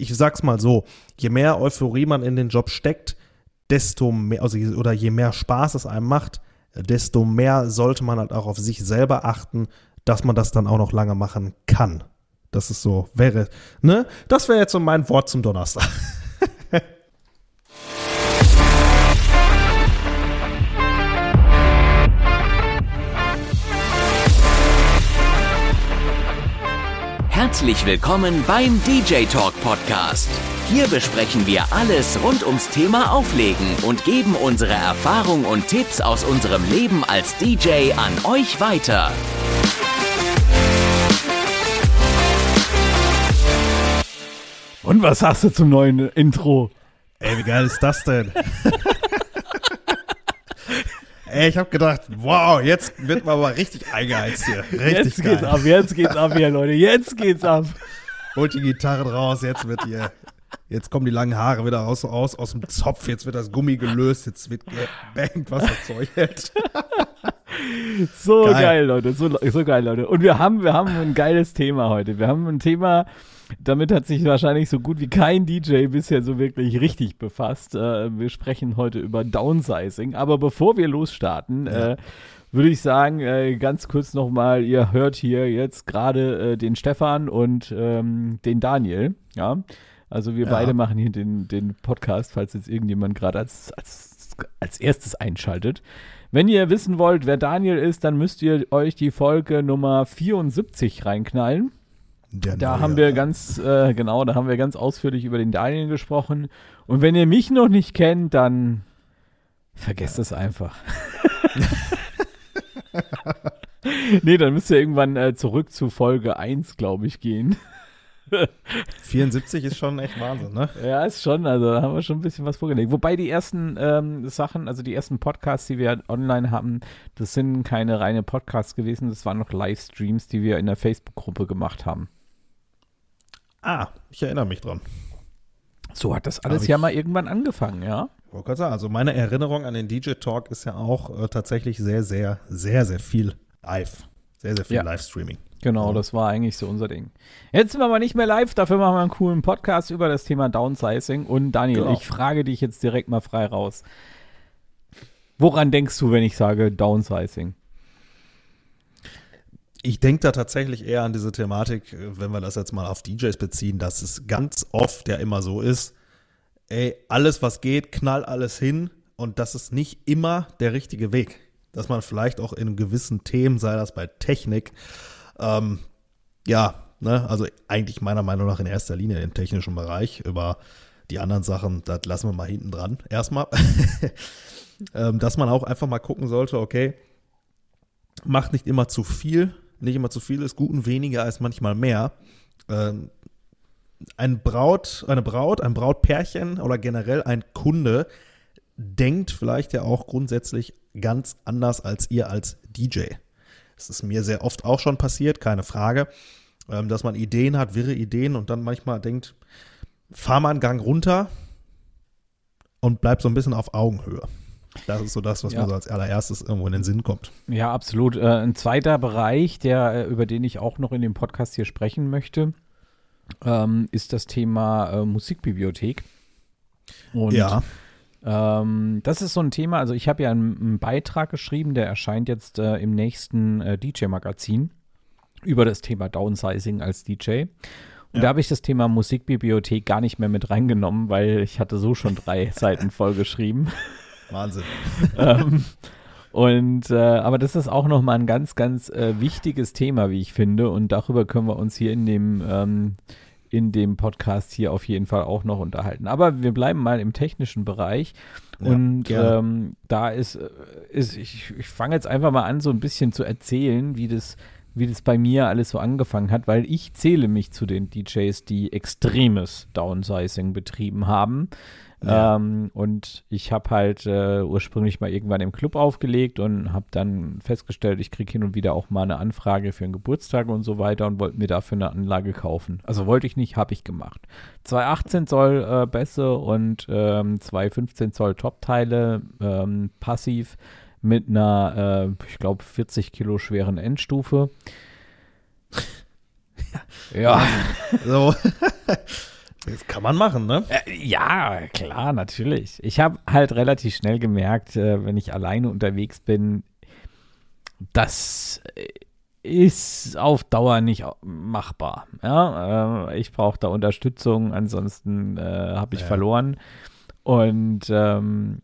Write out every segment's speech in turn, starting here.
ich sag's mal so, je mehr Euphorie man in den Job steckt, desto mehr, also oder je mehr Spaß es einem macht, desto mehr sollte man halt auch auf sich selber achten, dass man das dann auch noch lange machen kann. Das ist so, wäre, ne? Das wäre jetzt so mein Wort zum Donnerstag. Herzlich willkommen beim DJ Talk Podcast. Hier besprechen wir alles rund ums Thema Auflegen und geben unsere Erfahrung und Tipps aus unserem Leben als DJ an euch weiter. Und was sagst du zum neuen Intro? Ey, wie geil ist das denn? Ey, ich hab gedacht, wow, jetzt wird man aber richtig eingeheizt hier. Richtig jetzt geil. geht's ab, jetzt geht's ab hier, Leute. Jetzt geht's ab. Holt die Gitarren raus, jetzt wird hier, jetzt kommen die langen Haare wieder raus, raus aus dem Zopf, jetzt wird das Gummi gelöst, jetzt wird gebankt, was das Zeug hält. So geil. Geil. Leute, so, so geil, Leute. Und wir haben, wir haben ein geiles Thema heute. Wir haben ein Thema, damit hat sich wahrscheinlich so gut wie kein DJ bisher so wirklich richtig befasst. Äh, wir sprechen heute über Downsizing. Aber bevor wir losstarten, äh, würde ich sagen, äh, ganz kurz nochmal, ihr hört hier jetzt gerade äh, den Stefan und ähm, den Daniel. Ja. Also wir Ja. beide machen hier den, den Podcast, falls jetzt irgendjemand gerade als, als, als erstes einschaltet. Wenn ihr wissen wollt, wer Daniel ist, dann müsst ihr euch die Folge Nummer 74 reinknallen. Der Da neue- haben wir ganz, äh, genau, da haben wir ganz ausführlich über den Daniel gesprochen. Und wenn ihr mich noch nicht kennt, dann vergesst es einfach. nee, dann müsst ihr irgendwann äh, zurück zu Folge 1, glaube ich, gehen. 74 ist schon echt Wahnsinn, ne? Ja, ist schon, also da haben wir schon ein bisschen was vorgelegt. Wobei die ersten ähm, Sachen, also die ersten Podcasts, die wir online haben, das sind keine reine Podcasts gewesen, das waren noch Livestreams, die wir in der Facebook-Gruppe gemacht haben. Ah, ich erinnere mich dran. So hat das alles ja mal irgendwann angefangen, ja? Wollte gerade sagen, also meine Erinnerung an den DJ Talk ist ja auch äh, tatsächlich sehr, sehr, sehr, sehr viel live. Sehr, sehr viel Ja. Livestreaming. Genau, Ja. das war eigentlich so unser Ding. Jetzt sind wir aber nicht mehr live, dafür machen wir einen coolen Podcast über das Thema Downsizing. Und Daniel, Genau. ich frage dich jetzt direkt mal frei raus. Woran denkst du, wenn ich sage Downsizing? Ich denke da tatsächlich eher an diese Thematik, äh, wenn wir das jetzt mal auf DJs beziehen, dass es ganz oft ja immer so ist, ey, alles was geht, knall alles hin und das ist nicht immer der richtige Weg. Dass man vielleicht auch in gewissen Themen, sei das bei Technik, ähm, ja, ne, also eigentlich meiner Meinung nach in erster Linie im technischen Bereich, über die anderen Sachen, das lassen wir mal hinten dran. Erstmal, ähm, dass man auch einfach mal gucken sollte, okay, macht nicht immer zu viel, nicht immer zu viel ist gut und weniger als manchmal mehr. Ähm, ein Braut, eine Braut, ein Brautpärchen oder generell ein Kunde denkt vielleicht ja auch grundsätzlich ganz anders als ihr als DJ. Das ist mir sehr oft auch schon passiert, keine Frage, ähm, dass man Ideen hat, wirre Ideen und dann manchmal denkt, fahr mal einen Gang runter und bleib so ein bisschen auf Augenhöhe. Das ist so das, was Ja. mir so als allererstes irgendwo in den Sinn kommt. Ja, absolut. Äh, ein zweiter Bereich, der, äh, über den ich auch noch in dem Podcast hier sprechen möchte, ähm, ist das Thema äh, Musikbibliothek. Und ja. ähm, das ist so ein Thema, also ich habe ja einen, einen Beitrag geschrieben, der erscheint jetzt äh, im nächsten DJ-Magazin über das Thema Downsizing als DJ. Und Ja. da habe ich das Thema Musikbibliothek gar nicht mehr mit reingenommen, weil ich hatte so schon drei Seiten vollgeschrieben. Wahnsinn. ähm, und äh, aber das ist auch nochmal ein ganz, ganz äh, wichtiges Thema, wie ich finde. Und darüber können wir uns hier in dem, ähm, in dem Podcast hier auf jeden Fall auch noch unterhalten. Aber wir bleiben mal im technischen Bereich. Ja, und ähm, da ist, äh, ist ich, ich fange jetzt einfach mal an, so ein bisschen zu erzählen, wie das, wie das bei mir alles so angefangen hat, weil ich zähle mich zu den DJs, die extremes Downsizing betrieben haben. Ja. Ähm, und ich habe halt äh, ursprünglich mal irgendwann im Club aufgelegt und habe dann festgestellt, ich kriege hin und wieder auch mal eine Anfrage für einen Geburtstag und so weiter und wollte mir dafür eine Anlage kaufen. Also wollte ich nicht, habe ich gemacht. 218 Zoll äh, Bässe und ähm, 215 Zoll Topteile, ähm, passiv mit einer, äh, ich glaube, 40 Kilo schweren Endstufe. ja. So. Das kann man machen, ne? Äh, ja, klar, natürlich. Ich habe halt relativ schnell gemerkt, äh, wenn ich alleine unterwegs bin, das ist auf Dauer nicht machbar. Ja, äh, ich brauche da Unterstützung, ansonsten äh, habe ich ja. verloren. Und ähm,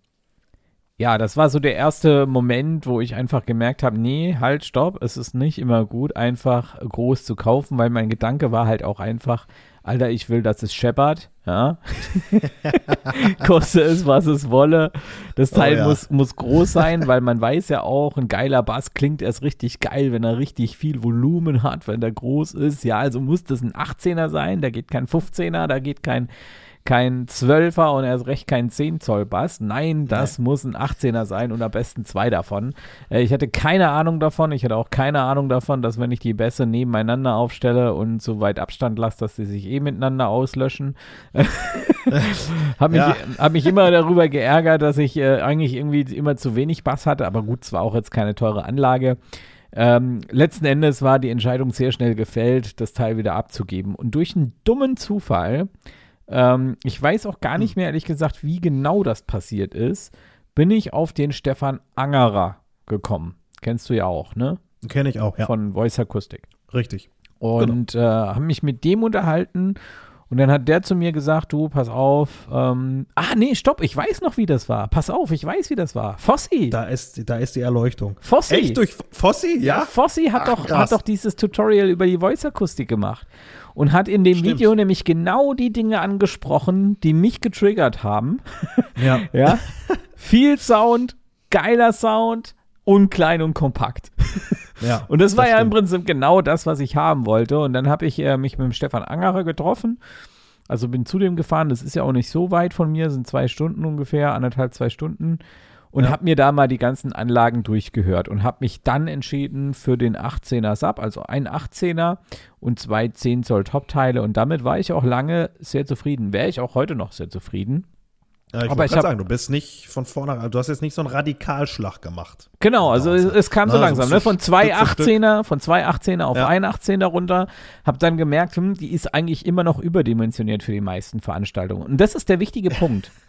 ja, das war so der erste Moment, wo ich einfach gemerkt habe, nee, halt, stopp, es ist nicht immer gut, einfach groß zu kaufen, weil mein Gedanke war halt auch einfach, Alter, ich will, dass es scheppert, ja. Koste es, was es wolle. Das Teil oh, ja. muss, muss groß sein, weil man weiß ja auch, ein geiler Bass klingt erst richtig geil, wenn er richtig viel Volumen hat, wenn der groß ist. Ja, also muss das ein 18er sein, da geht kein 15er, da geht kein kein 12er und erst recht kein 10 Zoll Bass. Nein, das Nein. muss ein 18er sein und am besten zwei davon. Äh, ich hatte keine Ahnung davon. Ich hatte auch keine Ahnung davon, dass wenn ich die Bässe nebeneinander aufstelle und so weit Abstand lasse, dass sie sich eh miteinander auslöschen. habe mich, ja. hab mich immer darüber geärgert, dass ich äh, eigentlich irgendwie immer zu wenig Bass hatte. Aber gut, es war auch jetzt keine teure Anlage. Ähm, letzten Endes war die Entscheidung sehr schnell gefällt, das Teil wieder abzugeben. Und durch einen dummen Zufall ähm, ich weiß auch gar nicht hm. mehr, ehrlich gesagt, wie genau das passiert ist. Bin ich auf den Stefan Angerer gekommen. Kennst du ja auch, ne? Kenne ich auch, ja. Von Voice Acoustic. Richtig. Und genau. äh, haben mich mit dem unterhalten. Und dann hat der zu mir gesagt, du, pass auf. Ähm, ah, nee, stopp, ich weiß noch, wie das war. Pass auf, ich weiß, wie das war. Fossi. Da ist, da ist die Erleuchtung. Fossi. Echt durch Fossi? Ja. ja Fossi hat, Ach, doch, hat doch dieses Tutorial über die Voice-Akustik gemacht und hat in dem Stimmt. Video nämlich genau die Dinge angesprochen, die mich getriggert haben. Ja. ja. Viel Sound, geiler Sound und klein und kompakt. Ja, und das, das war stimmt. ja im Prinzip genau das, was ich haben wollte. Und dann habe ich äh, mich mit dem Stefan Angerer getroffen. Also bin zu dem gefahren. Das ist ja auch nicht so weit von mir, sind zwei Stunden ungefähr, anderthalb, zwei Stunden und ja. habe mir da mal die ganzen Anlagen durchgehört und habe mich dann entschieden für den 18er Sub, also ein 18er und zwei 10 Zoll Top-Teile und damit war ich auch lange sehr zufrieden. Wäre ich auch heute noch sehr zufrieden. Ja, ich aber ich hab, sagen, du bist nicht von vornherein, du hast jetzt nicht so einen Radikalschlag gemacht. Genau, also es, es kam Na, so langsam, so ne? Von zwei 18er, von zwei 18er auf ja. ein 18er runter, hab dann gemerkt, hm, die ist eigentlich immer noch überdimensioniert für die meisten Veranstaltungen. Und das ist der wichtige Punkt.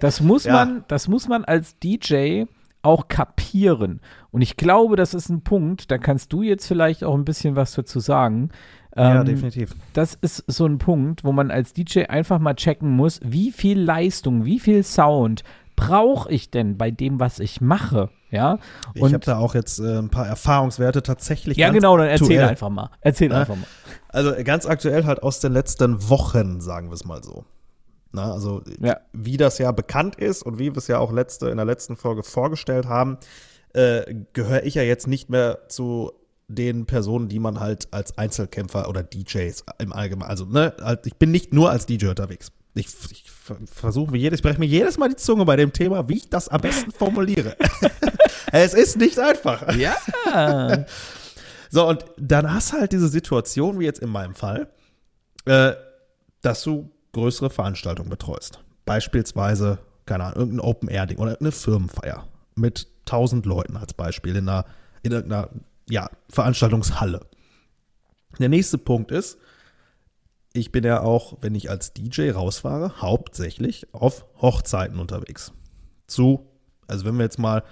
Das muss ja. man, das muss man als DJ auch kapieren. Und ich glaube, das ist ein Punkt, da kannst du jetzt vielleicht auch ein bisschen was dazu sagen. Ja, ähm, definitiv. Das ist so ein Punkt, wo man als DJ einfach mal checken muss, wie viel Leistung, wie viel Sound brauche ich denn bei dem, was ich mache? Ja. Und ich habe da auch jetzt äh, ein paar Erfahrungswerte tatsächlich. Ja, genau, dann erzähl aktuell. einfach mal. Erzähl ja? einfach mal. Also ganz aktuell halt aus den letzten Wochen, sagen wir es mal so. Na, also ja. wie das ja bekannt ist und wie wir es ja auch letzte, in der letzten Folge vorgestellt haben, äh, gehöre ich ja jetzt nicht mehr zu den Personen, die man halt als Einzelkämpfer oder DJs im Allgemeinen, also ne, halt, ich bin nicht nur als DJ unterwegs. Ich, ich versuche mir jedes, ich breche mir jedes Mal die Zunge bei dem Thema, wie ich das am besten formuliere. es ist nicht einfach. Ja. so, und dann hast du halt diese Situation, wie jetzt in meinem Fall, äh, dass du größere Veranstaltungen betreust. Beispielsweise, keine Ahnung, irgendein Open-Air-Ding oder eine Firmenfeier mit 1000 Leuten als Beispiel in einer, in irgendeiner ja, Veranstaltungshalle. Der nächste Punkt ist, ich bin ja auch, wenn ich als DJ rausfahre, hauptsächlich auf Hochzeiten unterwegs. Zu, also wenn wir jetzt mal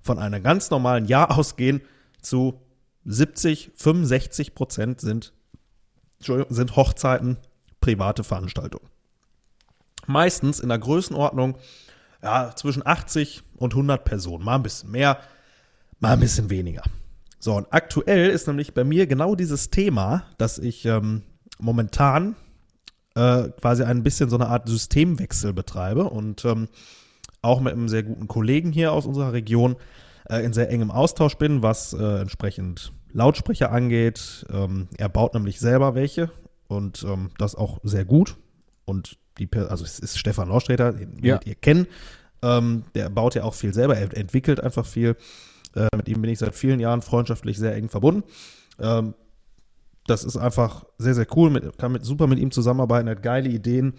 von einem ganz normalen Jahr ausgehen, zu 70, 65 Prozent sind, sind Hochzeiten private Veranstaltungen. Meistens in der Größenordnung ja, zwischen 80 und 100 Personen. Mal ein bisschen mehr, mal ein bisschen weniger. So, und aktuell ist nämlich bei mir genau dieses Thema, dass ich ähm, momentan äh, quasi ein bisschen so eine Art Systemwechsel betreibe und ähm, auch mit einem sehr guten Kollegen hier aus unserer Region äh, in sehr engem Austausch bin, was äh, entsprechend Lautsprecher angeht. Ähm, er baut nämlich selber welche und ähm, das auch sehr gut. Und die, also es ist Stefan Lausträter, den ja. ihr kennen. Ähm, der baut ja auch viel selber, er entwickelt einfach viel. Äh, mit ihm bin ich seit vielen Jahren freundschaftlich sehr eng verbunden. Ähm, das ist einfach sehr, sehr cool. Mit, kann mit, super mit ihm zusammenarbeiten, hat geile Ideen.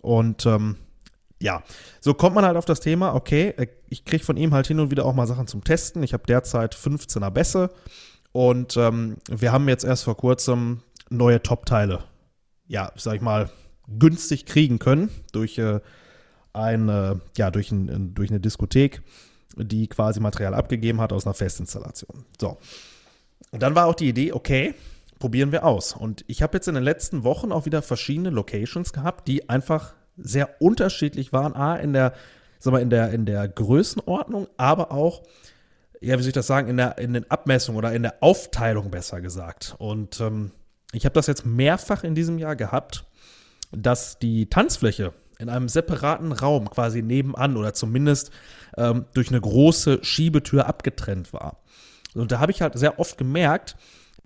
Und ähm, ja, so kommt man halt auf das Thema, okay, äh, ich kriege von ihm halt hin und wieder auch mal Sachen zum Testen. Ich habe derzeit 15er Bässe und ähm, wir haben jetzt erst vor kurzem neue Top-Teile, ja, sag ich mal, günstig kriegen können durch äh, eine, ja, durch, ein, durch eine Diskothek, die quasi Material abgegeben hat aus einer Festinstallation. So. Und dann war auch die Idee, okay, probieren wir aus. Und ich habe jetzt in den letzten Wochen auch wieder verschiedene Locations gehabt, die einfach sehr unterschiedlich waren. A, in der, sag mal, in der, in der Größenordnung, aber auch, ja, wie soll ich das sagen, in, der, in den Abmessungen oder in der Aufteilung besser gesagt. Und ähm, ich habe das jetzt mehrfach in diesem Jahr gehabt, dass die Tanzfläche in einem separaten Raum quasi nebenan oder zumindest ähm, durch eine große Schiebetür abgetrennt war. Und da habe ich halt sehr oft gemerkt,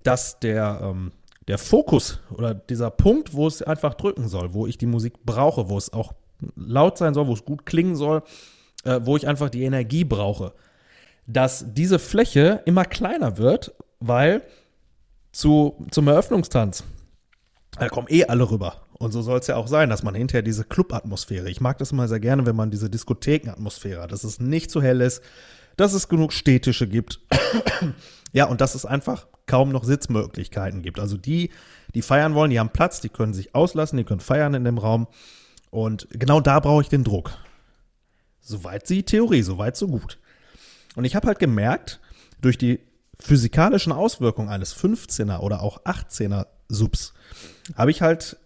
dass der, ähm, der Fokus oder dieser Punkt, wo es einfach drücken soll, wo ich die Musik brauche, wo es auch laut sein soll, wo es gut klingen soll, äh, wo ich einfach die Energie brauche, dass diese Fläche immer kleiner wird, weil zu, zum Eröffnungstanz, da kommen eh alle rüber. Und so soll es ja auch sein, dass man hinterher diese Club-Atmosphäre, ich mag das immer sehr gerne, wenn man diese Diskotheken-Atmosphäre hat, dass es nicht zu hell ist, dass es genug Städtische gibt. ja, und dass es einfach kaum noch Sitzmöglichkeiten gibt. Also die, die feiern wollen, die haben Platz, die können sich auslassen, die können feiern in dem Raum. Und genau da brauche ich den Druck. Soweit die Theorie, soweit so gut. Und ich habe halt gemerkt, durch die physikalischen Auswirkungen eines 15er oder auch 18er Subs, habe ich halt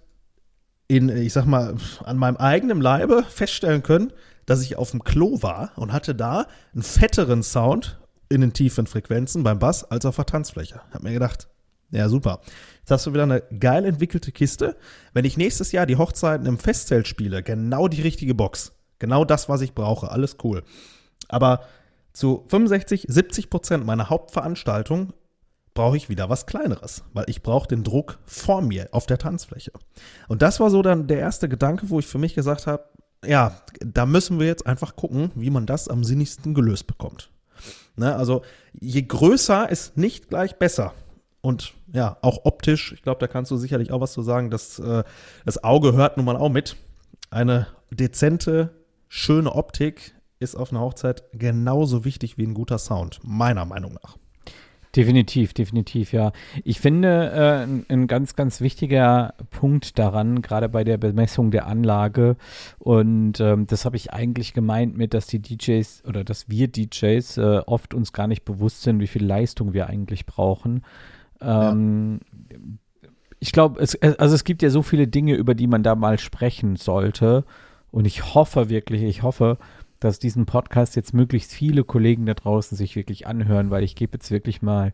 in, ich sag mal, an meinem eigenen Leibe feststellen können, dass ich auf dem Klo war und hatte da einen fetteren Sound in den tiefen Frequenzen beim Bass als auf der Tanzfläche. Hab mir gedacht, ja super. Jetzt hast du wieder eine geil entwickelte Kiste. Wenn ich nächstes Jahr die Hochzeiten im Festzelt spiele, genau die richtige Box. Genau das, was ich brauche. Alles cool. Aber zu 65, 70 Prozent meiner Hauptveranstaltung brauche ich wieder was Kleineres, weil ich brauche den Druck vor mir auf der Tanzfläche. Und das war so dann der erste Gedanke, wo ich für mich gesagt habe, ja, da müssen wir jetzt einfach gucken, wie man das am sinnigsten gelöst bekommt. Ne, also je größer ist nicht gleich besser. Und ja, auch optisch, ich glaube, da kannst du sicherlich auch was zu sagen, dass äh, das Auge hört nun mal auch mit. Eine dezente, schöne Optik ist auf einer Hochzeit genauso wichtig wie ein guter Sound, meiner Meinung nach. Definitiv, definitiv, ja. Ich finde, äh, ein, ein, ganz, ganz wichtiger Punkt daran, gerade bei der Bemessung der Anlage, und ähm, das habe ich eigentlich gemeint mit, dass die DJs oder dass wir DJs äh, oft uns gar nicht bewusst sind, wie viel Leistung wir eigentlich brauchen. Ähm, ja. Ich glaube, es, also es gibt ja so viele Dinge, über die man da mal sprechen sollte. Und ich hoffe wirklich, ich hoffe, dass diesen Podcast jetzt möglichst viele Kollegen da draußen sich wirklich anhören, weil ich gebe jetzt wirklich mal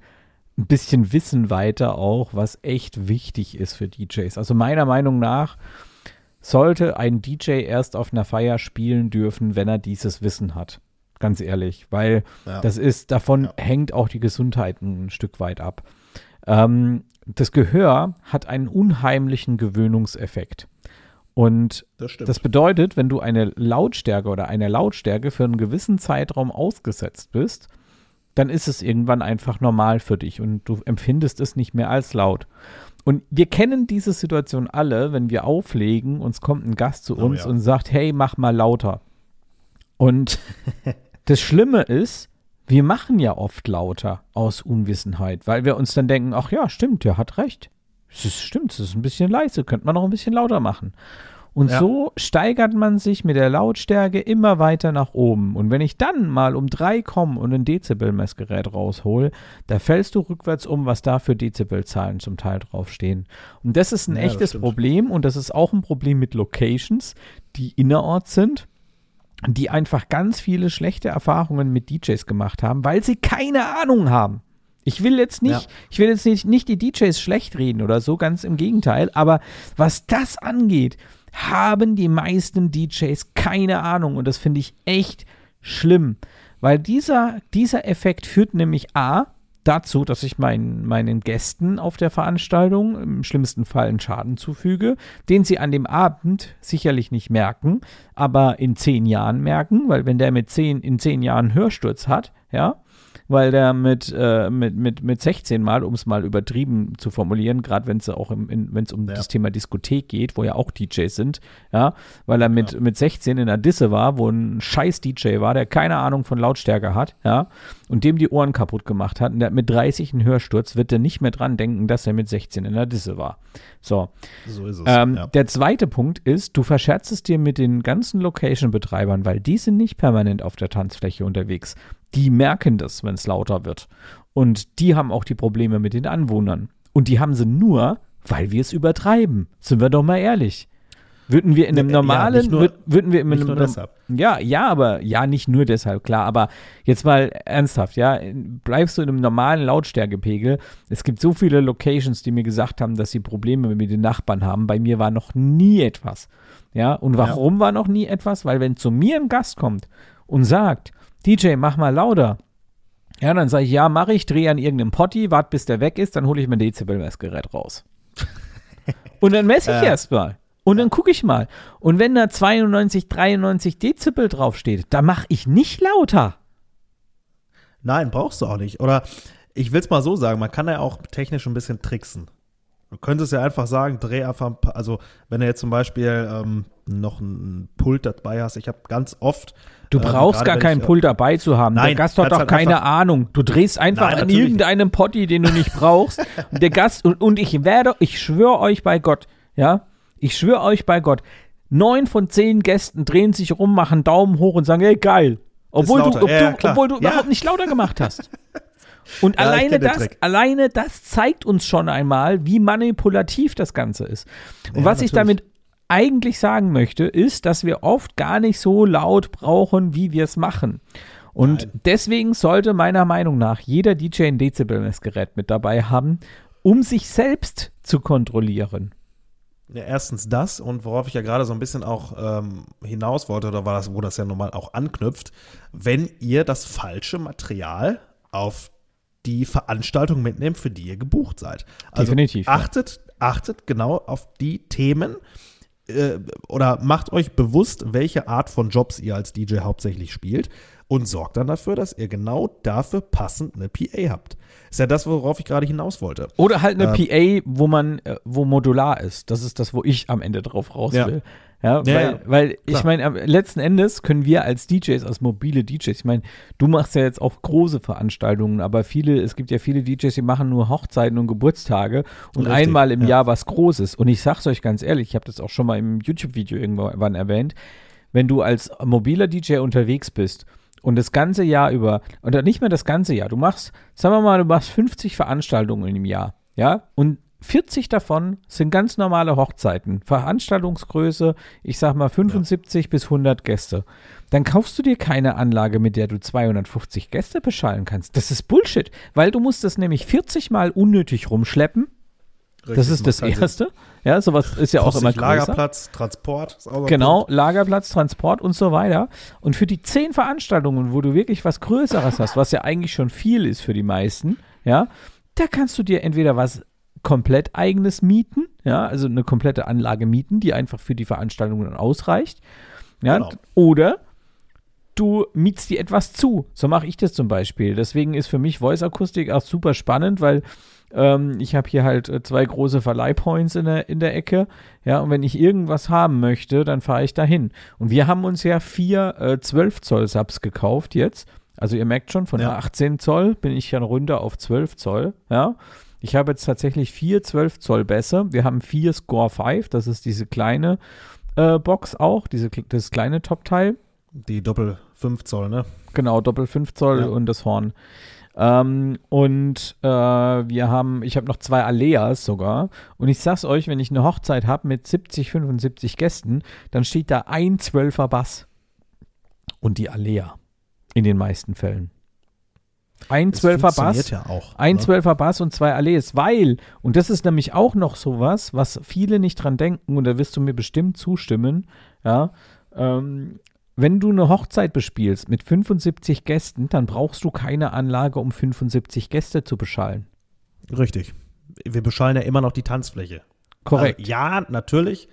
ein bisschen Wissen weiter auch, was echt wichtig ist für DJs. Also meiner Meinung nach sollte ein DJ erst auf einer Feier spielen dürfen, wenn er dieses Wissen hat. Ganz ehrlich, weil ja. das ist, davon ja. hängt auch die Gesundheit ein Stück weit ab. Ähm, das Gehör hat einen unheimlichen Gewöhnungseffekt. Und das, das, bedeutet, wenn du eine Lautstärke oder eine Lautstärke für einen gewissen Zeitraum ausgesetzt bist, dann ist es irgendwann einfach normal für dich und du empfindest es nicht mehr als laut. Und wir kennen diese Situation alle, wenn wir auflegen, uns kommt ein Gast zu oh uns oh, ja. und sagt, hey, mach mal lauter. Und das Schlimme ist, wir machen ja oft lauter aus Unwissenheit, weil wir uns dann denken, ach ja, stimmt, der hat recht. Ist, stimmt, es ist ein bisschen leise, könnte man noch ein bisschen lauter machen. Und ja. so steigert man sich mit der Lautstärke immer weiter nach oben. Und wenn ich dann mal um drei komme und ein Dezibel-Messgerät raushol, da fällst du rückwärts um, was da für Dezibelzahlen zum Teil draufstehen. Und das ist ein ja, echtes Problem und das ist auch ein Problem mit Locations, die innerorts sind die einfach ganz viele schlechte Erfahrungen mit DJs gemacht haben, weil sie keine Ahnung haben. Ich will jetzt nicht, ja. ich will jetzt nicht, nicht die DJs schlecht reden oder so, ganz im Gegenteil. Aber was das angeht, haben die meisten DJs keine Ahnung. Und das finde ich echt schlimm. Weil dieser, dieser Effekt führt nämlich A dazu, dass ich meinen, meinen Gästen auf der Veranstaltung im schlimmsten Fall einen Schaden zufüge, den sie an dem Abend sicherlich nicht merken, aber in zehn Jahren merken, weil wenn der mit zehn, in zehn Jahren Hörsturz hat, ja, weil der mit, äh, mit, mit, mit 16 Mal, um es mal übertrieben zu formulieren, gerade wenn es auch im, wenn es um Ja. das Thema Diskothek geht, wo ja auch DJs sind, ja, weil er mit, mit 16 in der Disse war, wo ein scheiß DJ war, der keine Ahnung von Lautstärke hat, ja, und dem die Ohren kaputt gemacht hat und der hat mit 30 einen Hörsturz, wird er nicht mehr dran denken, dass er mit 16 in der Disse war. So. So ist es. Ähm, ja. Der zweite Punkt ist, du verscherzt es dir mit den ganzen Location-Betreibern, weil die sind nicht permanent auf der Tanzfläche unterwegs. Die merken das, wenn es lauter wird. Und die haben auch die Probleme mit den Anwohnern. Und die haben sie nur, weil wir es übertreiben. Sind wir doch mal ehrlich. Würden wir in einem Ja, normalen, nicht nur- würd- würden wir in einem, nur deshalb. ja, ja, aber ja, nicht nur deshalb, klar, aber jetzt mal ernsthaft, ja, bleibst du in einem normalen Lautstärkepegel. Es gibt so viele Locations, die mir gesagt haben, dass sie Probleme mit den Nachbarn haben. Bei mir war noch nie etwas. Ja, und warum war noch nie etwas? Weil wenn zu mir ein Gast kommt und sagt, DJ, mach mal lauter. Ja, dann sage ich, ja, mache ich, drehe an irgendeinem Potti, warte bis der weg ist, dann hole ich mein Dezibel-Messgerät raus. und dann messe ich Äh. erst mal. Und dann gucke ich mal. Und wenn da 92, 93 Dezibel draufsteht, dann mache ich nicht lauter. Nein, brauchst du auch nicht. Oder ich will es mal so sagen, man kann ja auch technisch ein bisschen tricksen. Du könntest ja einfach sagen, dreh einfach, ein paar, also wenn du jetzt zum Beispiel ähm, noch ein Pult dabei hast, ich habe ganz oft. Du ähm, brauchst gerade gar keinen ich, äh, Pult dabei zu haben. der Nein, Gast hat doch halt keine Ahnung. Du drehst einfach Nein, an irgendeinem Potti, den du nicht brauchst. und der Gast, und, und ich werde, ich schwöre euch bei Gott, ja, ich schwöre euch bei Gott, neun von zehn Gästen drehen sich rum, machen Daumen hoch und sagen, ey, geil. Obwohl du, ob ja, du, obwohl du Ja. überhaupt nicht lauter gemacht hast. Und Ja, ich alleine das, alleine das zeigt uns schon einmal, wie manipulativ das Ganze ist. Und Ja, was ich natürlich. damit eigentlich sagen möchte, ist, dass wir oft gar nicht so laut brauchen, wie wir es machen. Und Nein. deswegen sollte meiner Meinung nach jeder DJ ein Dezibelmessgerät mit dabei haben, um sich selbst zu kontrollieren. Ja, erstens das und worauf ich ja gerade so ein bisschen auch ähm, hinaus wollte, oder war das, wo das ja normal auch anknüpft, wenn ihr das falsche Material auf die Veranstaltung mitnehmt, für die ihr gebucht seid. Also Definitiv, ja. Achtet, achtet genau auf die Themen äh, oder macht euch bewusst, welche Art von Jobs ihr als DJ hauptsächlich spielt und sorgt dann dafür, dass ihr genau dafür passend eine PA habt. Ist ja das, worauf ich gerade hinaus wollte. Oder halt eine Ähm. PA, wo man, äh, wo modular ist. Das ist das, wo ich am Ende drauf raus Ja. will. Ja, Ja, weil, ja, weil ich meine, letzten Endes können wir als DJs, als mobile DJs, ich meine, du machst ja jetzt auch große Veranstaltungen, aber viele, es gibt ja viele DJs, die machen nur Hochzeiten und Geburtstage und Richtig, einmal im ja. Jahr was Großes. Und ich sag's euch ganz ehrlich, ich habe das auch schon mal im YouTube-Video irgendwann erwähnt, wenn du als mobiler DJ unterwegs bist und das ganze Jahr über, oder nicht mehr das ganze Jahr, du machst, sagen wir mal, du machst 50 Veranstaltungen im Jahr, ja, und 40 davon sind ganz normale Hochzeiten, Veranstaltungsgröße, ich sag mal 75 bis 100 Gäste. Dann kaufst du dir keine Anlage, mit der du 250 Gäste beschallen kannst. Das ist Bullshit, weil du musst das nämlich 40 Mal unnötig rumschleppen. das Richtig, ist das keinen Sinn. Erste. Ja, sowas ist ja auch immer größer. Lagerplatz, Transport. Ist Genau, Punkt. Lagerplatz, Transport und so weiter. Und für die zehn Veranstaltungen, wo du wirklich was Größeres hast, was ja eigentlich schon viel ist für die meisten, ja, da kannst du dir entweder was komplett eigenes mieten, ja, also eine komplette Anlage mieten, die einfach für die Veranstaltung dann ausreicht, ja, Genau. oder du mietst dir etwas zu. So mache ich das zum Beispiel. Deswegen ist für mich Voice-Akustik auch super spannend, weil ähm, ich habe hier halt äh, zwei große Verleihpoints in der, in der Ecke. Ja, und wenn ich irgendwas haben möchte, dann fahre ich dahin. Und wir haben uns ja vier äh, 12 Zoll Subs gekauft jetzt. Also ihr merkt schon, von Ja. der 18 Zoll bin ich ja runter auf 12 Zoll. Ja. Ich habe jetzt tatsächlich vier 12 Zoll Bässe. Wir haben vier Score 5, das ist diese kleine äh, Box auch, diese, das kleine Top-Teil. Die Doppel 5 Zoll, ne? Genau, Doppel 5 Zoll Ja. und das Horn. Ähm, und äh, wir haben, ich habe noch zwei Aleas sogar. Und ich sag's euch, wenn ich eine Hochzeit habe mit 70, 75 Gästen, dann steht da ein Zwölfer Bass. Und die Alea. In den meisten Fällen. Ein Zwölfer Bass. ja auch. Ein ne? Zwölfer Bass und zwei Alees, weil, und das ist nämlich auch noch sowas, was viele nicht dran denken, und da wirst du mir bestimmt zustimmen, ja, ähm, wenn du eine Hochzeit bespielst mit 75 Gästen, dann brauchst du keine Anlage, um 75 Gäste zu beschallen. Richtig. Wir beschallen ja immer noch die Tanzfläche. Korrekt. Also, ja, natürlich.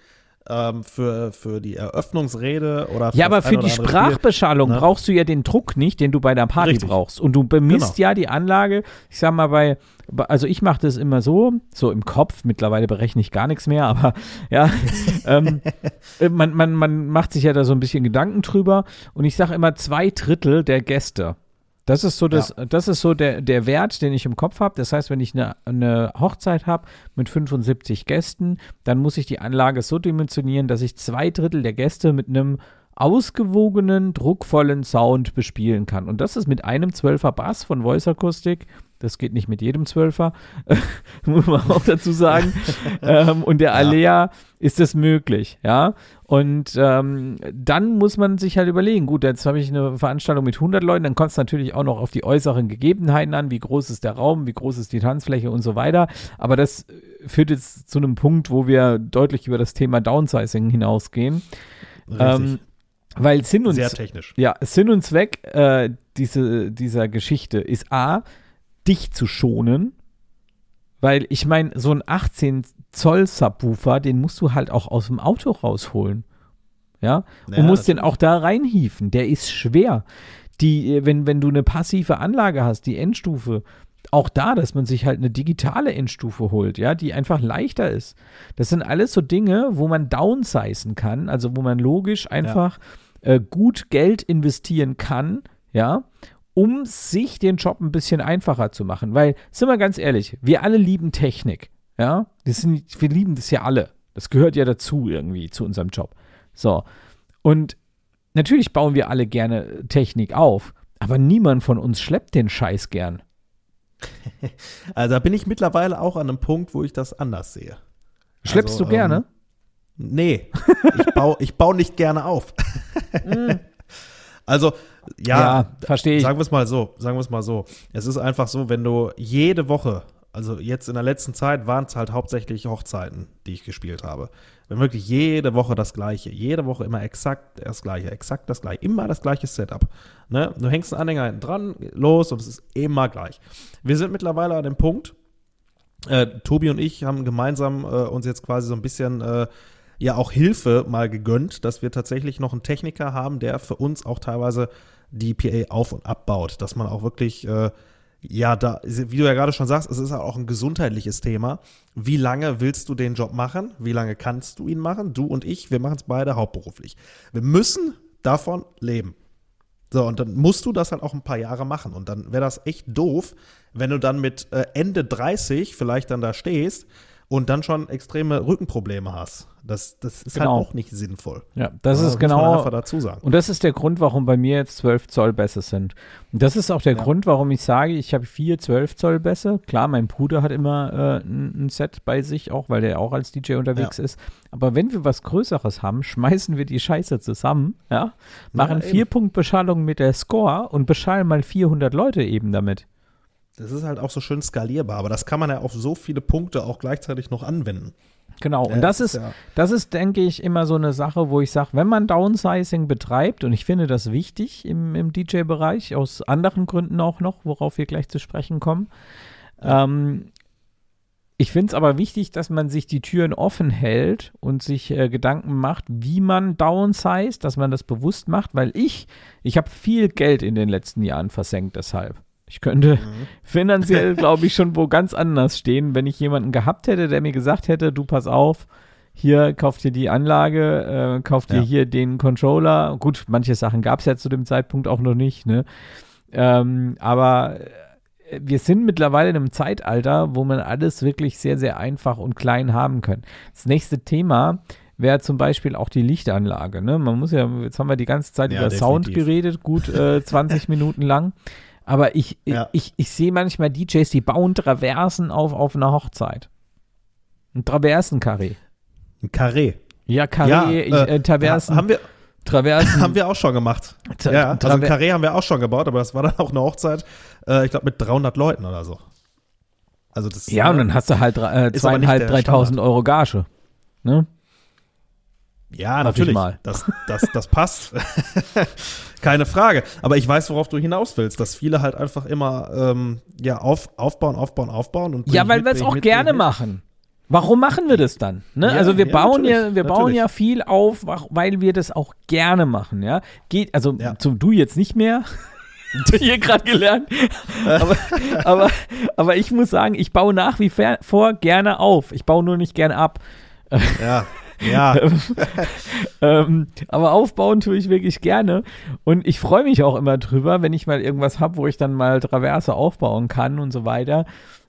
Ähm, für, für die Eröffnungsrede oder Ja, aber für die Sprachbeschallung ne? brauchst du ja den Druck nicht, den du bei der Party Richtig. brauchst. Und du bemisst Genau. ja die Anlage, ich sag mal, bei, bei- also ich mache das immer so, so im Kopf, mittlerweile berechne ich gar nichts mehr, aber ja, ähm, äh, man, man, man macht sich ja da so ein bisschen Gedanken drüber und ich sage immer zwei Drittel der Gäste. Das ist so das, das ist so der, der Wert, den ich im Kopf habe. Das heißt, wenn ich eine, eine Hochzeit habe mit 75 Gästen, dann muss ich die Anlage so dimensionieren, dass ich zwei Drittel der Gäste mit einem ausgewogenen, druckvollen Sound bespielen kann. Und das ist mit einem 12er Bass von Voice Acoustic. Das geht nicht mit jedem 12er, muss man auch dazu sagen. ähm, und der Alea ist es möglich, ja. Und ähm, dann muss man sich halt überlegen, gut, jetzt habe ich eine Veranstaltung mit 100 Leuten, dann kommt es natürlich auch noch auf die äußeren Gegebenheiten an, wie groß ist der Raum, wie groß ist die Tanzfläche und so weiter. Aber das äh, führt jetzt zu einem Punkt, wo wir deutlich über das Thema Downsizing hinausgehen. Ähm, weil Sinn und Sehr technisch. ja, Sinn und Zweck äh, diese, dieser Geschichte ist A, dich zu schonen, weil ich meine, so ein 18 Zoll Subwoofer, den musst du halt auch aus dem Auto rausholen. Ja, Ja, und musst den auch da reinhieven. Der ist schwer. Die, äh, wenn, wenn du eine passive Anlage hast, die Endstufe, auch da, dass man sich halt eine digitale Endstufe holt, ja, die einfach leichter ist. Das sind alles so Dinge, wo man downsizen kann, also wo man logisch einfach äh, gut Geld investieren kann, ja, um sich den Job ein bisschen einfacher zu machen. Weil, sind wir ganz ehrlich, wir alle lieben Technik, ja. Sind, wir lieben das ja alle. Das gehört ja dazu irgendwie zu unserem Job. So. Und natürlich bauen wir alle gerne Technik auf, aber niemand von uns schleppt den Scheiß gern. Also da bin ich mittlerweile auch an einem Punkt, wo ich das anders sehe. Schleppst Also, du gerne? Ähm, nee, ich baue ich bau nicht gerne auf. also, ja, verstehe ich. sagen wir es mal so, sagen wir es mal so. Es ist einfach so, wenn du jede Woche, also jetzt in der letzten Zeit waren es halt hauptsächlich Hochzeiten, die ich gespielt habe. Wenn wirklich jede Woche das Gleiche, jede Woche immer exakt das Gleiche, exakt das Gleiche, immer das gleiche Setup. Ne? Du hängst einen Anhänger hinten dran, los und es ist immer gleich. Wir sind mittlerweile an dem Punkt, äh, Tobi und ich haben gemeinsam äh, uns jetzt quasi so ein bisschen äh, ja auch Hilfe mal gegönnt, dass wir tatsächlich noch einen Techniker haben, der für uns auch teilweise die PA auf und abbaut, dass man auch wirklich äh, ja, da, wie du ja gerade schon sagst, es ist auch ein gesundheitliches Thema. Wie lange willst du den Job machen? Wie lange kannst du ihn machen? Du und ich, wir machen es beide hauptberuflich. Wir müssen davon leben. So, und dann musst du das halt auch ein paar Jahre machen. Und dann wäre das echt doof, wenn du dann mit äh, Ende 30 vielleicht dann da stehst und dann schon extreme Rückenprobleme hast. Das, das ist Genau. halt auch nicht sinnvoll. Ja, das Ja, ist man genau. einfach dazu sagen. Und das ist der Grund, warum bei mir jetzt 12 Zoll Bässe sind. Und das ist auch der Ja. Grund, warum ich sage, ich habe vier 12 Zoll Bässe. Klar, mein Bruder hat immer äh, ein, ein Set bei sich, auch weil der auch als DJ unterwegs ist. Aber wenn wir was Größeres haben, schmeißen wir die Scheiße zusammen, ja, machen eben. vier Punkt Beschallung mit der Score und beschallen mal 400 Leute eben damit. Das ist halt auch so schön skalierbar, aber das kann man ja auf so viele Punkte auch gleichzeitig noch anwenden. Genau, und das das ist, ist ja- das ist, denke ich, immer so eine Sache, wo ich sage, wenn man Downsizing betreibt, und ich finde das wichtig im, im DJ-Bereich, aus anderen Gründen auch noch, worauf wir gleich zu sprechen kommen. Ähm, ich finde es aber wichtig, dass man sich die Türen offen hält und sich äh, Gedanken macht, wie man downsized, dass man das bewusst macht, weil ich, ich habe viel Geld in den letzten Jahren versenkt deshalb. Ich könnte finanziell, glaube ich, schon wo ganz anders stehen, wenn ich jemanden gehabt hätte, der mir gesagt hätte, du pass auf, hier kauf dir die Anlage, äh, kauf dir Ja. hier den Controller. Gut, manche Sachen gab es ja zu dem Zeitpunkt auch noch nicht, ne? Ähm, aber äh, wir sind mittlerweile in einem Zeitalter, wo man alles wirklich sehr, sehr einfach und klein haben kann. Das nächste Thema wäre zum Beispiel auch die Lichtanlage. Ne? Man muss ja, jetzt haben wir die ganze Zeit Ja, über Sound definitiv. geredet, gut äh, 20 Minuten lang. Aber ich, Ja. ich, ich sehe manchmal DJs, die bauen Traversen auf auf einer Hochzeit. Ein Traversenkarree. Ein Carré. Ja, Karree, Ja, äh, äh, Traversen. Haben wir, Traversen. haben wir auch schon gemacht. Tra- Ja, also ein Carré haben wir auch schon gebaut, aber das war dann auch eine Hochzeit, äh, ich glaube, mit 300 Leuten oder so. Also das ja, und dann hast du halt äh, zweieinhalb, der dreitausend Euro Gage. Ne? Ja, natürlich. mal. Das, das, das passt. Keine Frage. Aber ich weiß, worauf du hinaus willst, dass viele halt einfach immer ähm, ja, auf, aufbauen, aufbauen, aufbauen. Und Ja, weil wir es auch mit, gerne mit. machen. Warum machen wir das dann? Ne? Ja, also wir ja, bauen ja, natürlich, wir bauen natürlich. ja viel auf, weil wir das auch gerne machen, ja. Geht, also Ja. zum du jetzt nicht mehr. Hier gerade gelernt. Aber, aber, aber ich muss sagen, ich baue nach wie vor gerne auf. Ich baue nur nicht gerne ab. Ja, ja. Ähm, aber aufbauen tue ich wirklich gerne. Und ich freue mich auch immer drüber, wenn ich mal irgendwas habe, wo ich dann mal Traverse aufbauen kann und so weiter.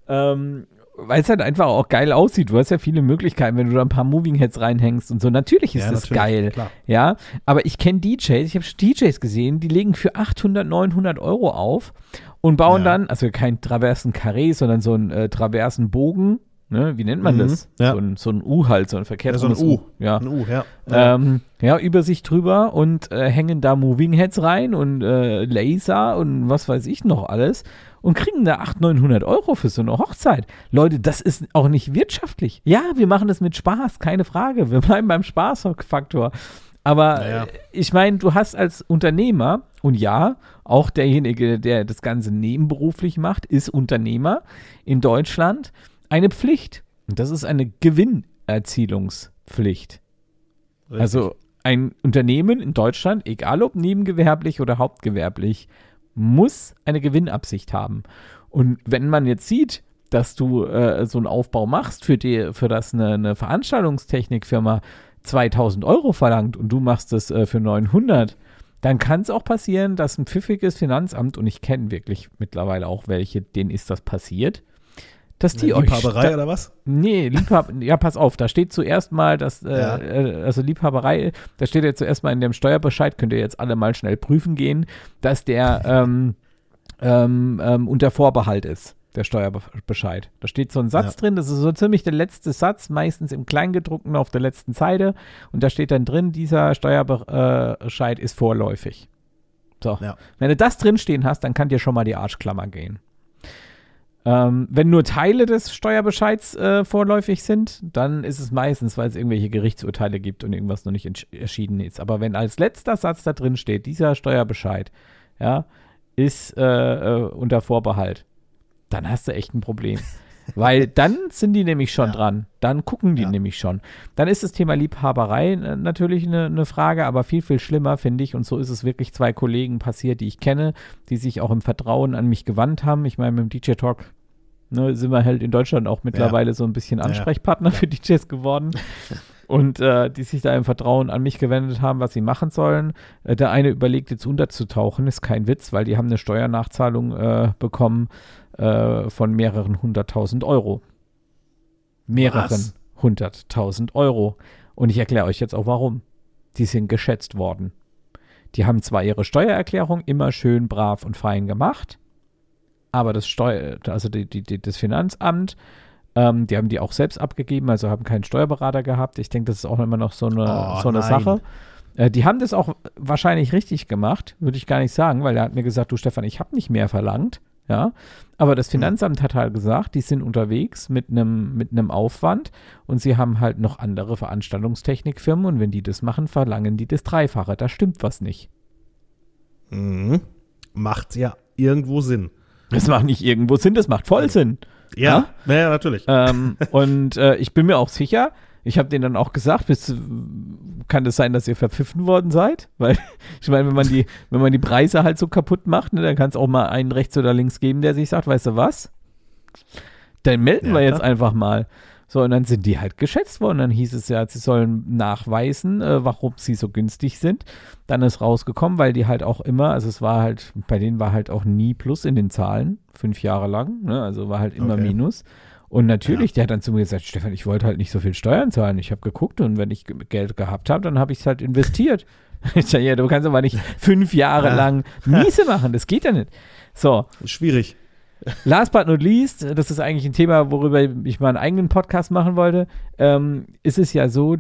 Ähm, weil es halt einfach auch geil aussieht. Du hast ja viele Möglichkeiten, wenn du da ein paar Moving Heads reinhängst und so. Natürlich ist Ja, das natürlich, geil. klar. Ja, aber ich kenne DJs, ich habe DJs gesehen, die legen für 800, 900 Euro auf und bauen Ja. dann, also kein Traversen-Karree, sondern so ein äh, Traversenbogen. Ne? Wie nennt man Mhm, das? ja. So, ein, so ein U halt, so ein verkehrt Ja, so ein U. Ja. Ein U, ja. Ähm, ja, über sich drüber und äh, hängen da Moving Heads rein und äh, Laser und was weiß ich noch alles und kriegen da 800, 900 Euro für so eine Hochzeit. Leute, das ist auch nicht wirtschaftlich. Ja, wir machen das mit Spaß, keine Frage. Wir bleiben beim Spaßfaktor. Aber Naja. ich meine, du hast als Unternehmer und ja, auch derjenige, der das Ganze nebenberuflich macht, ist Unternehmer in Deutschland eine Pflicht. Und das ist eine Gewinnerzielungspflicht. Richtig. Also ein Unternehmen in Deutschland, egal ob nebengewerblich oder hauptgewerblich, muss eine Gewinnabsicht haben. Und wenn man jetzt sieht, dass du äh, so einen Aufbau machst, für, die, für das eine, eine Veranstaltungstechnikfirma 2000 Euro verlangt und du machst das äh, für 900, dann kann es auch passieren, dass ein pfiffiges Finanzamt, und ich kenne wirklich mittlerweile auch welche, denen ist das passiert, dass die euch Liebhaberei oder was? Nee, Liebhab ja, pass auf, da steht zuerst mal, dass, äh, Ja. äh, also Liebhaberei, da steht ja zuerst mal in dem Steuerbescheid, könnt ihr jetzt alle mal schnell prüfen gehen, dass der ähm, ähm, ähm, unter Vorbehalt ist, der Steuerbescheid. Da steht so ein Satz Ja. drin, das ist so ziemlich der letzte Satz, meistens im Kleingedruckten auf der letzten Seite und da steht dann drin, dieser Steuerbescheid ist vorläufig. So. Ja. Wenn du das drinstehen hast, dann kann dir schon mal die Arschklammer gehen. Ähm, wenn nur Teile des Steuerbescheids äh, vorläufig sind, dann ist es meistens, weil es irgendwelche Gerichtsurteile gibt und irgendwas noch nicht entsch- erschienen ist. Aber wenn als letzter Satz da drin steht, dieser Steuerbescheid, ja, ist äh, äh, unter Vorbehalt, dann hast du echt ein Problem. Weil dann sind die nämlich schon Ja. dran. Dann gucken die Ja. nämlich schon. Dann ist das Thema Liebhaberei äh, natürlich eine, eine Frage, aber viel, viel schlimmer finde ich. Und so ist es wirklich zwei Kollegen passiert, die ich kenne, die sich auch im Vertrauen an mich gewandt haben. Ich meine, mit dem DJ Talk ne, sind wir halt in Deutschland auch mittlerweile so ein bisschen Ja, ja. Ansprechpartner für DJs geworden. Und äh, die sich da im Vertrauen an mich gewendet haben, was sie machen sollen. Äh, der eine überlegt jetzt unterzutauchen, ist kein Witz, weil die haben eine Steuernachzahlung äh, bekommen äh, von mehreren hunderttausend Euro. Mehreren hunderttausend Euro. Und ich erkläre euch jetzt auch warum. Die sind geschätzt worden. Die haben zwar ihre Steuererklärung immer schön brav und fein gemacht, aber das Steuer, also die, die, die, das Finanzamt, ähm, die haben die auch selbst abgegeben, also haben keinen Steuerberater gehabt. Ich denke, das ist auch immer noch so eine, Oh, so eine nein. Sache. Äh, die haben das auch wahrscheinlich richtig gemacht, würde ich gar nicht sagen, weil er hat mir gesagt, du Stefan, ich habe nicht mehr verlangt. Ja, aber das Finanzamt hat halt gesagt, die sind unterwegs mit einem mit einem Aufwand und sie haben halt noch andere Veranstaltungstechnikfirmen und wenn die das machen, verlangen die das Dreifache. Da stimmt was nicht. Mhm. Macht ja irgendwo Sinn. Das macht nicht irgendwo Sinn, das macht voll Sinn. Ja, ja, ja natürlich. ähm, und äh, ich bin mir auch sicher, ich habe denen dann auch gesagt, bis, kann es sein, dass ihr verpfiffen worden seid? Weil ich meine, wenn man die, wenn man die Preise halt so kaputt macht, ne, dann kann es auch mal einen rechts oder links geben, der sich sagt, weißt du was? Dann melden Ja, wir jetzt einfach mal. So, und dann sind die halt geschätzt worden. Dann hieß es ja, sie sollen nachweisen, äh, warum sie so günstig sind. Dann ist rausgekommen, weil die halt auch immer, also es war halt, bei denen war halt auch nie Plus in den Zahlen, fünf Jahre lang, ne? also war halt immer Okay. Minus. Und natürlich, der hat dann zu mir gesagt, Stefan, ich wollte halt nicht so viel Steuern zahlen. Ich habe geguckt und wenn ich ge- Geld gehabt habe, dann habe ich es halt investiert. Ich sag, ja, du kannst aber nicht fünf Jahre Ja. lang Miese machen, das geht ja nicht. So, Schwierig. Last but not least, das ist eigentlich ein Thema, worüber ich mal einen eigenen Podcast machen wollte, ähm, ist es ja so,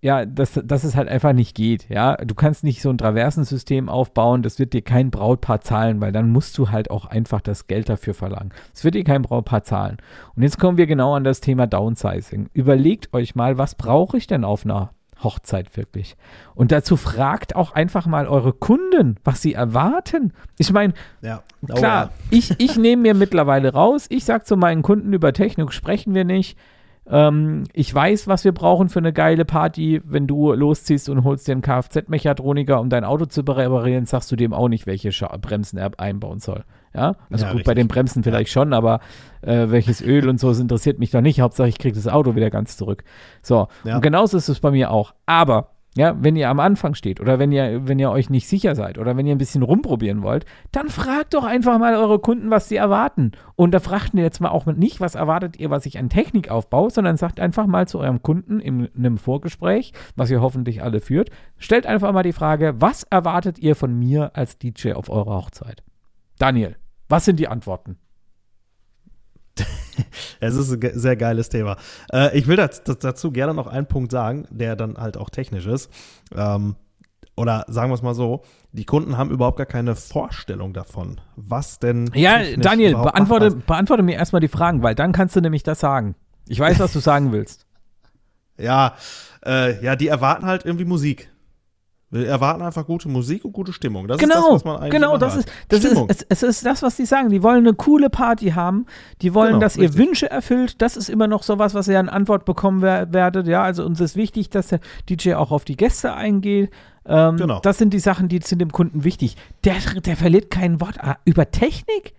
ja, dass, dass es halt einfach nicht geht, ja. Du kannst nicht so ein Traversensystem aufbauen, das wird dir kein Brautpaar zahlen, weil dann musst du halt auch einfach das Geld dafür verlangen. Es wird dir kein Brautpaar zahlen. Und jetzt kommen wir genau an das Thema Downsizing. Überlegt euch mal, was brauche ich denn auf einer Hochzeit wirklich? Und dazu fragt auch einfach mal eure Kunden, was sie erwarten. Ich meine, Ja. Oh, Klar, ich, ich nehme mir mittlerweile raus, ich sage zu meinen Kunden, über Technik sprechen wir nicht. ähm, ich weiß, was wir brauchen für eine geile Party. Wenn du losziehst und holst dir einen Kfz-Mechatroniker, um dein Auto zu reparieren, sagst du dem auch nicht, welche Bremsen er einbauen soll. Ja, also Ja, gut, bei richtig. den Bremsen vielleicht schon, aber äh, welches Öl und so, das interessiert mich doch nicht. Hauptsache, ich kriege das Auto wieder ganz zurück. So, Ja. und genauso ist es bei mir auch. Aber, ja, wenn ihr am Anfang steht oder wenn ihr, wenn ihr euch nicht sicher seid oder wenn ihr ein bisschen rumprobieren wollt, dann fragt doch einfach mal eure Kunden, was sie erwarten. Und da fragt ihr jetzt mal auch nicht, was erwartet ihr, was ich an Technik aufbaue, sondern sagt einfach mal zu eurem Kunden in, in einem Vorgespräch, was ihr hoffentlich alle führt, stellt einfach mal die Frage, was erwartet ihr von mir als DJ auf eurer Hochzeit? Daniel, was sind die Antworten? Es ist ein sehr geiles Thema. Äh, ich will das, das dazu gerne noch einen Punkt sagen, der dann halt auch technisch ist. Ähm, oder sagen wir es mal so, die Kunden haben überhaupt gar keine Vorstellung davon, was denn. Ja, Daniel, beantworte, beantworte mir erstmal die Fragen, weil dann kannst du nämlich das sagen. Ich weiß, was du sagen willst. Ja, äh, ja, die erwarten halt irgendwie Musik. Wir erwarten einfach gute Musik und gute Stimmung. Das ist das, Genau, was man eigentlich genau, das hört. ist, das ist, es, es ist das, was die sagen. Die wollen eine coole Party haben. Die wollen, Genau, dass ihr richtig. Wünsche erfüllt. Das ist immer noch sowas, was ihr an Antwort bekommen wer werdet. Ja, also uns ist wichtig, dass der DJ auch auf die Gäste eingeht. Ähm, Genau. Das sind die Sachen, die sind dem Kunden wichtig. Der, der verliert kein Wort ah, über Technik.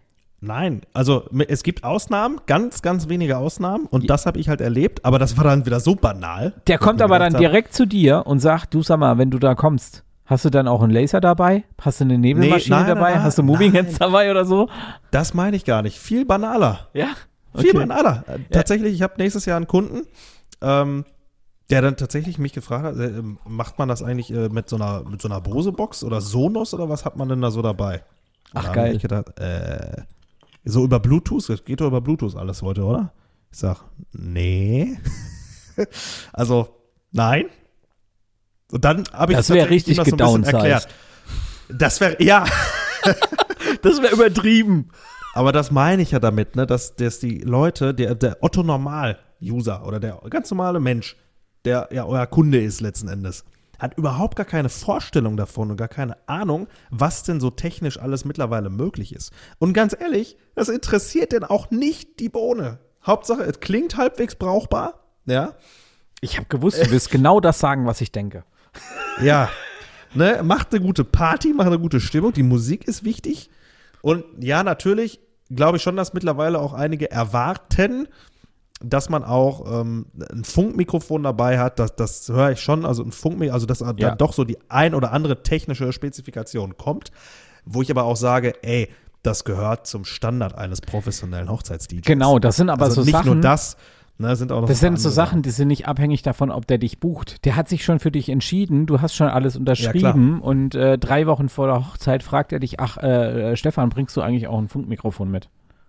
Nein, also es gibt Ausnahmen, ganz, ganz wenige Ausnahmen und das habe ich halt erlebt, aber das war dann wieder so banal. Der kommt aber dann hab, direkt zu dir und sagt, du sag mal, wenn du da kommst, hast du dann auch einen Laser dabei? Hast du eine Nebelmaschine nein, nein, dabei? nein, hast du Moving. Heads dabei oder so? Das meine ich gar nicht. Viel banaler. Ja. Viel banaler. Äh, Tatsächlich, ich habe nächstes Jahr einen Kunden, ähm, der dann tatsächlich mich gefragt hat, äh, macht man das eigentlich äh, mit so einer mit so einer Bose-Box oder Sonos oder was hat man denn da so dabei? Und Ach, geil. Ich gedacht, äh, so über Bluetooth, das geht doch über Bluetooth alles heute, oder? Ich sag, nee. also, nein. Und dann habe ich Das wär tatsächlich richtig das so ein bisschen gedownsized. erklärt. Das wäre, ja, Das wäre übertrieben. Aber das meine ich ja damit, ne, dass, dass die Leute, der, der Otto-Normal-User oder der ganz normale Mensch, der ja euer Kunde ist letzten Endes, hat überhaupt gar keine Vorstellung davon und gar keine Ahnung, was denn so technisch alles mittlerweile möglich ist. Und ganz ehrlich, das interessiert denn auch nicht die Bohne. Hauptsache, es klingt halbwegs brauchbar, ja. Ich habe gewusst, du willst genau das sagen, was ich denke. Ja. ne, macht eine gute Party, macht eine gute Stimmung. Die Musik ist wichtig. Und ja, natürlich glaube ich schon, dass mittlerweile auch einige erwarten, dass man auch ähm, ein Funkmikrofon dabei hat. Das, das höre ich schon. Also ein Funkmikrofon, also dass da Ja. doch so die ein oder andere technische Spezifikation kommt. Wo ich aber auch sage, ey, das gehört zum Standard eines professionellen Hochzeits-DJs. Genau, das sind aber also so nicht Sachen. nur das, ne, sind Das sind so Sachen, die sind nicht abhängig davon, ob der dich bucht. Der hat sich schon für dich entschieden, du hast schon alles unterschrieben und äh, drei Wochen vor der Hochzeit fragt er dich, ach, äh, äh, Stefan, bringst du eigentlich auch ein Funkmikrofon mit?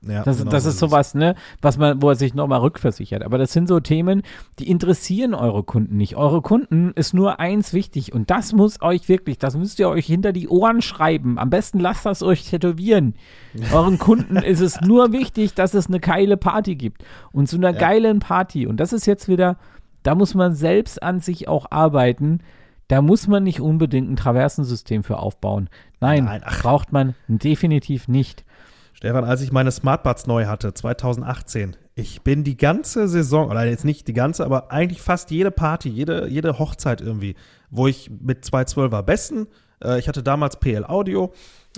Ja, Das, genau das so ist sowas, ne, was man, wo er sich nochmal rückversichert. Aber das sind so Themen, die interessieren eure Kunden nicht. Eure Kunden ist nur eins wichtig und das muss euch wirklich, das müsst ihr euch hinter die Ohren schreiben. Am besten lasst das euch tätowieren. Euren Kunden ist es nur wichtig, dass es eine geile Party gibt. Und zu einer geilen Party, und das ist jetzt wieder, da muss man selbst an sich auch arbeiten. Da muss man nicht unbedingt ein Traversensystem für aufbauen. Nein, Nein, braucht man definitiv nicht. Stefan, als ich meine Smartbuds neu hatte, 2018, ich bin die ganze Saison, oder jetzt nicht die ganze, aber eigentlich fast jede Party, jede, jede Hochzeit irgendwie, wo ich mit zwei 12er Besten, äh, ich hatte damals PL Audio,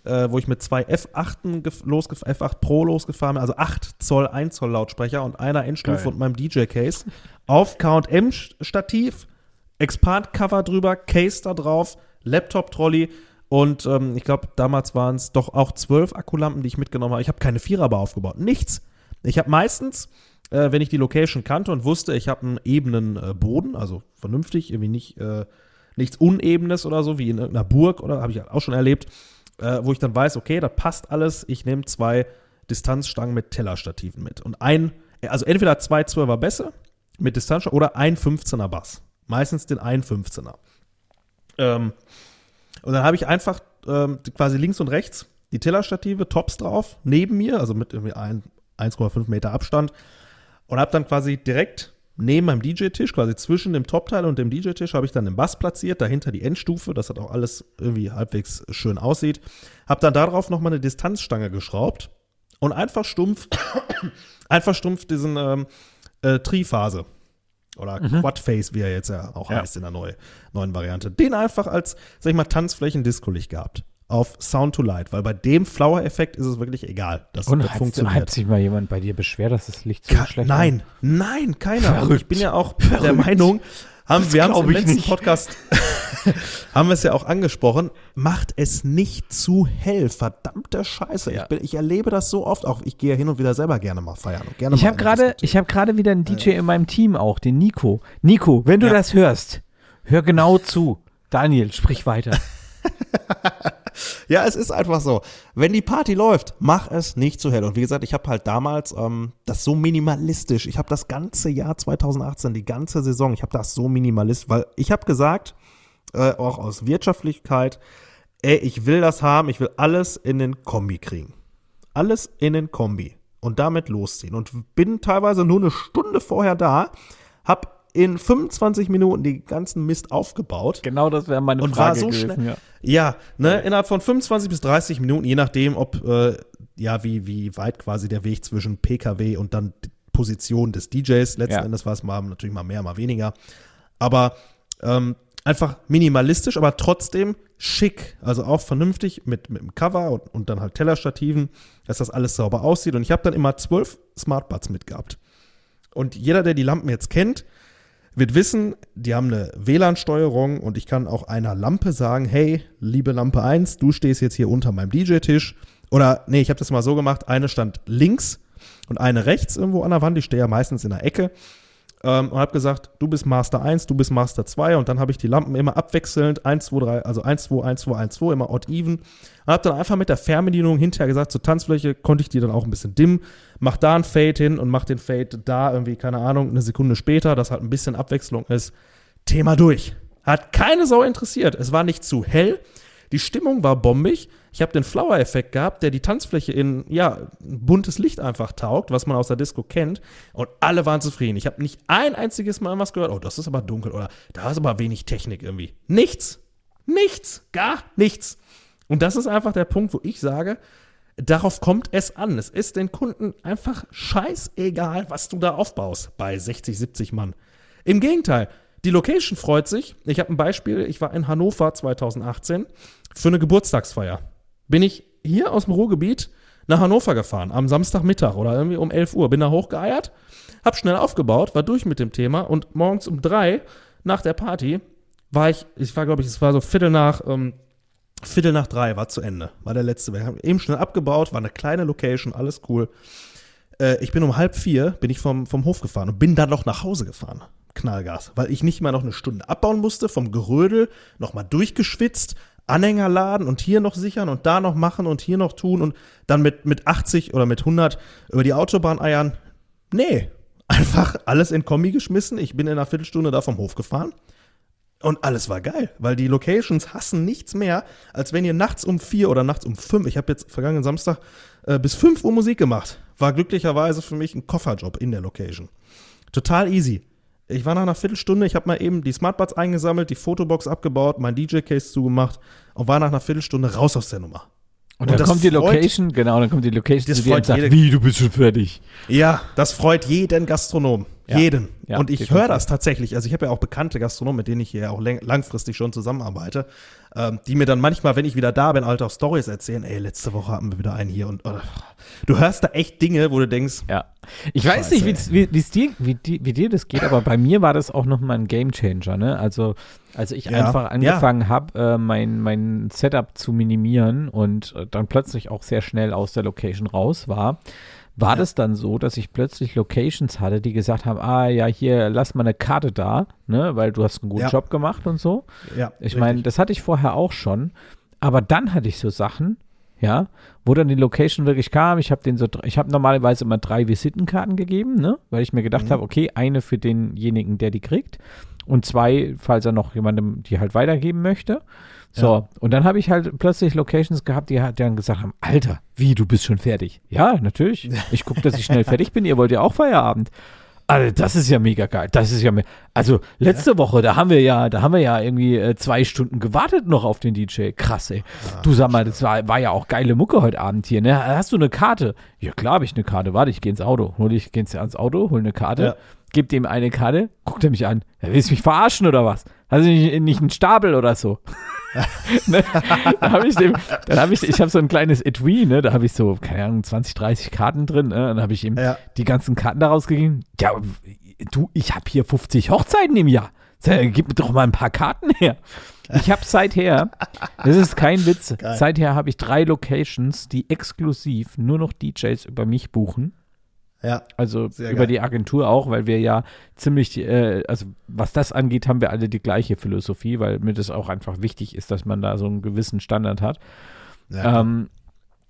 äh, wo ich mit zwei F8 gef- losgef F8 Pro losgefahren bin, also 8 Zoll 1 Zoll Lautsprecher und einer Endstufe Geil. und meinem DJ-Case auf K&M-Stativ, Expand-Cover drüber, Case da drauf, Laptop-Trolley und ähm, ich glaube, damals waren es doch auch zwölf Akkulampen, die ich mitgenommen habe. Ich habe keine Viererbar aufgebaut, nichts. Ich habe meistens, äh, wenn ich die Location kannte und wusste, ich habe einen ebenen äh, Boden, also vernünftig, irgendwie nicht äh, nichts Unebenes oder so, wie in irgendeiner Burg oder habe ich auch schon erlebt, äh, wo ich dann weiß, okay, das passt alles. Ich nehme zwei Distanzstangen mit Tellerstativen mit und ein, also entweder zwei 12er Bässe mit Distanzstangen oder ein 15er Bass. Meistens den einen 15er. Ähm, und dann habe ich einfach ähm, quasi links und rechts die Tellerstative, Tops drauf, neben mir, also mit irgendwie ein- 1,5 Meter Abstand. Und habe dann quasi direkt neben meinem DJ-Tisch, quasi zwischen dem Topteil und dem DJ-Tisch, habe ich dann den Bass platziert, dahinter die Endstufe, dass das auch alles irgendwie halbwegs schön aussieht. Habe dann darauf nochmal eine Distanzstange geschraubt und einfach stumpf, einfach stumpf diesen, ähm, äh, Triphase. Oder Mhm. Quadface, wie er jetzt ja auch Ja. heißt in der neu, neuen Variante. Den einfach als, sag ich mal, Tanzflächen-Disco-Licht gehabt. Auf Sound to Light, weil bei dem Flower-Effekt ist es wirklich egal. Das, Und das hat, funktioniert. hat sich mal jemand bei dir beschwert, dass das Licht so Ka schlecht nein, nein, keiner. Verrückt. ich bin ja auch der Meinung, haben, wir haben es im letzten nicht. Podcast, haben wir es ja auch angesprochen, macht es nicht zu hell. Verdammte Scheiße. Ja. Ich, bin, ich erlebe das so oft auch. Ich gehe ja hin und wieder selber gerne mal feiern. Und gerne Ich habe gerade, ich habe gerade wieder einen DJ in meinem Team auch, den Nico. Nico, wenn du Ja. das hörst, hör genau zu. Daniel, sprich weiter. Ja, es ist einfach so. Wenn die Party läuft, mach es nicht zu hell. Und wie gesagt, ich habe halt damals ähm, das so minimalistisch. Ich habe das ganze Jahr 2018, die ganze Saison, ich habe das so minimalistisch, weil ich habe gesagt, äh, auch aus Wirtschaftlichkeit, ey, ich will das haben, ich will alles in den Kombi kriegen. Alles in den Kombi und damit losziehen. Und bin teilweise nur eine Stunde vorher da, hab in 25 Minuten die ganzen Mist aufgebaut. Genau das wäre meine Und Frage war so gewesen. schnell. Ja. Ja, ne, innerhalb von 25 bis 30 Minuten, je nachdem, ob, äh, ja, wie, wie weit quasi der Weg zwischen PKW und dann Position des DJs, letzten Ja. Endes war es mal natürlich mal mehr, mal weniger. Aber ähm, einfach minimalistisch, aber trotzdem schick. Also auch vernünftig mit, mit dem Cover und, und dann halt Tellerstativen, dass das alles sauber aussieht. Und ich habe dann immer zwölf Smartbuds mitgehabt. Und jeder, der die Lampen jetzt kennt, wird wissen, die haben eine WLAN-Steuerung und ich kann auch einer Lampe sagen, hey, liebe Lampe 1, du stehst jetzt hier unter meinem DJ-Tisch. Oder, nee, ich habe das mal so gemacht, eine stand links und eine rechts irgendwo an der Wand. Ich stehe ja meistens in der Ecke. Ähm, und habe gesagt, du bist Master 1, du bist Master 2 und dann habe ich die Lampen immer abwechselnd 1, 2, 3, also 1, 2, 1, 2, 1, 2, immer odd even. Und habe dann einfach mit der Fernbedienung hinterher gesagt, zur Tanzfläche konnte ich die dann auch ein bisschen dimmen, mach da ein Fade hin und mach den Fade da irgendwie, keine Ahnung, eine Sekunde später, dass halt ein bisschen Abwechslung ist. Thema durch. Hat keine Sau interessiert. Es war nicht zu hell. Die Stimmung war bombig. Ich habe den Flower-Effekt gehabt, der die Tanzfläche in, ja, buntes Licht einfach taugt, was man aus der Disco kennt. Und alle waren zufrieden. Ich habe nicht ein einziges Mal was gehört. Oh, das ist aber dunkel. Oder da ist aber wenig Technik irgendwie. Nichts. Nichts. Gar nichts. Und das ist einfach der Punkt, wo ich sage, darauf kommt es an. Es ist den Kunden einfach scheißegal, was du da aufbaust bei 60, 70 Mann. Im Gegenteil, die Location freut sich. Ich habe ein Beispiel. Ich war in Hannover 2018 für eine Geburtstagsfeier. Bin ich hier aus dem Ruhrgebiet nach Hannover gefahren, am Samstagmittag oder irgendwie um 11 Uhr. Bin da hochgeeiert, hab schnell aufgebaut, war durch mit dem Thema und morgens um drei nach der Party war ich, ich war glaube ich, es war so Viertel nach, ähm, Viertel nach drei war zu Ende, war der letzte. Wir haben eben schnell abgebaut, war eine kleine Location, alles cool. Äh, ich bin um halb vier, bin ich vom, vom Hof gefahren und bin dann noch nach Hause gefahren. Knallgas, weil ich nicht mal noch eine Stunde abbauen musste, vom Gerödel nochmal durchgeschwitzt, Anhänger laden und hier noch sichern und da noch machen und hier noch tun und dann mit, mit 80 oder mit 100 über die Autobahn eiern. Nee, einfach alles in Kombi geschmissen. Ich bin in einer Viertelstunde da vom Hof gefahren. Und alles war geil, weil die Locations hassen nichts mehr, als wenn ihr nachts um vier oder nachts um fünf, ich habe jetzt vergangenen Samstag äh, bis fünf Uhr Musik gemacht. War glücklicherweise für mich ein Kofferjob in der Location. Total easy. Ich war nach einer Viertelstunde, ich habe mal eben die Smartbuds eingesammelt, die Fotobox abgebaut, mein DJ-Case zugemacht und war nach einer Viertelstunde raus aus der Nummer. Und dann das kommt die freut- Location, genau, dann kommt die Location Das zu dir und freut sagt, jede- wie, du bist schon fertig. Ja, das freut jeden Gastronom. Ja. Jeden. Ja, und ich höre das tatsächlich. Also ich habe ja auch bekannte Gastronomen, mit denen ich hier auch langfristig schon zusammenarbeite, ähm, die mir dann manchmal, wenn ich wieder da bin, halt auch Stories erzählen. Ey, letzte Woche hatten wir wieder einen hier und oder, du hörst da echt Dinge, wo du denkst, Ja. Ich weiß Scheiße, nicht, wie, wie, dir, wie, wie dir das geht, aber bei mir war das auch nochmal ein Gamechanger. Ne? Also, als ich Ja, einfach ja. angefangen habe, äh, mein, mein Setup zu minimieren und äh, dann plötzlich auch sehr schnell aus der Location raus war, war das dann so, dass ich plötzlich Locations hatte, die gesagt haben, ah ja, hier, lass mal eine Karte da, ne, weil du hast einen guten Ja. Job gemacht und so. ja, Ich meine, das hatte ich vorher auch schon, aber dann hatte ich so Sachen, ja, wo dann die Location wirklich kam. Ich habe den so, ich habe normalerweise immer drei Visitenkarten gegeben, ne, weil ich mir gedacht Mhm. habe, okay, eine für denjenigen, der die kriegt und zwei, falls er noch jemandem die halt weitergeben möchte. So, Ja. und dann habe ich halt plötzlich Locations gehabt, die halt dann gesagt haben, Alter, wie, du bist schon fertig? Ja, natürlich. Ich gucke, dass ich schnell fertig bin. Ihr wollt ja auch Feierabend. Also das ist ja mega geil. Das ist ja me also letzte Woche, da haben wir ja, da haben wir ja irgendwie äh, zwei Stunden gewartet noch auf den DJ. Krass, ey. du sag mal, das war, war ja auch geile Mucke heute Abend hier, ne? Hast du eine Karte? Ja, klar habe ich eine Karte. Warte, ich gehe ins Auto. Hol ich, geh ins Auto, hol eine Karte, Ja. gib dem eine Karte, guckt er mich an. Ja, willst du mich verarschen oder was? Hast du nicht, nicht einen Stapel oder so? ne? Dann habe ich dem, dann habe ich, ich habe so ein kleines Etui, ne? Da habe ich so, keine Ahnung, 20, 30 Karten drin, ne? Dann habe ich ihm Ja. die ganzen Karten daraus gegeben. Ja, du, ich habe hier 50 Hochzeiten im Jahr. Gib mir doch mal ein paar Karten her. Ich habe seither, das ist kein Witz, Geil. seither habe ich drei Locations, die exklusiv nur noch DJs über mich buchen. Ja. Also über geil. die Agentur auch, weil wir ja ziemlich, äh, also was das angeht, haben wir alle die gleiche Philosophie, weil mir das auch einfach wichtig ist, dass man da so einen gewissen Standard hat. ja Ähm,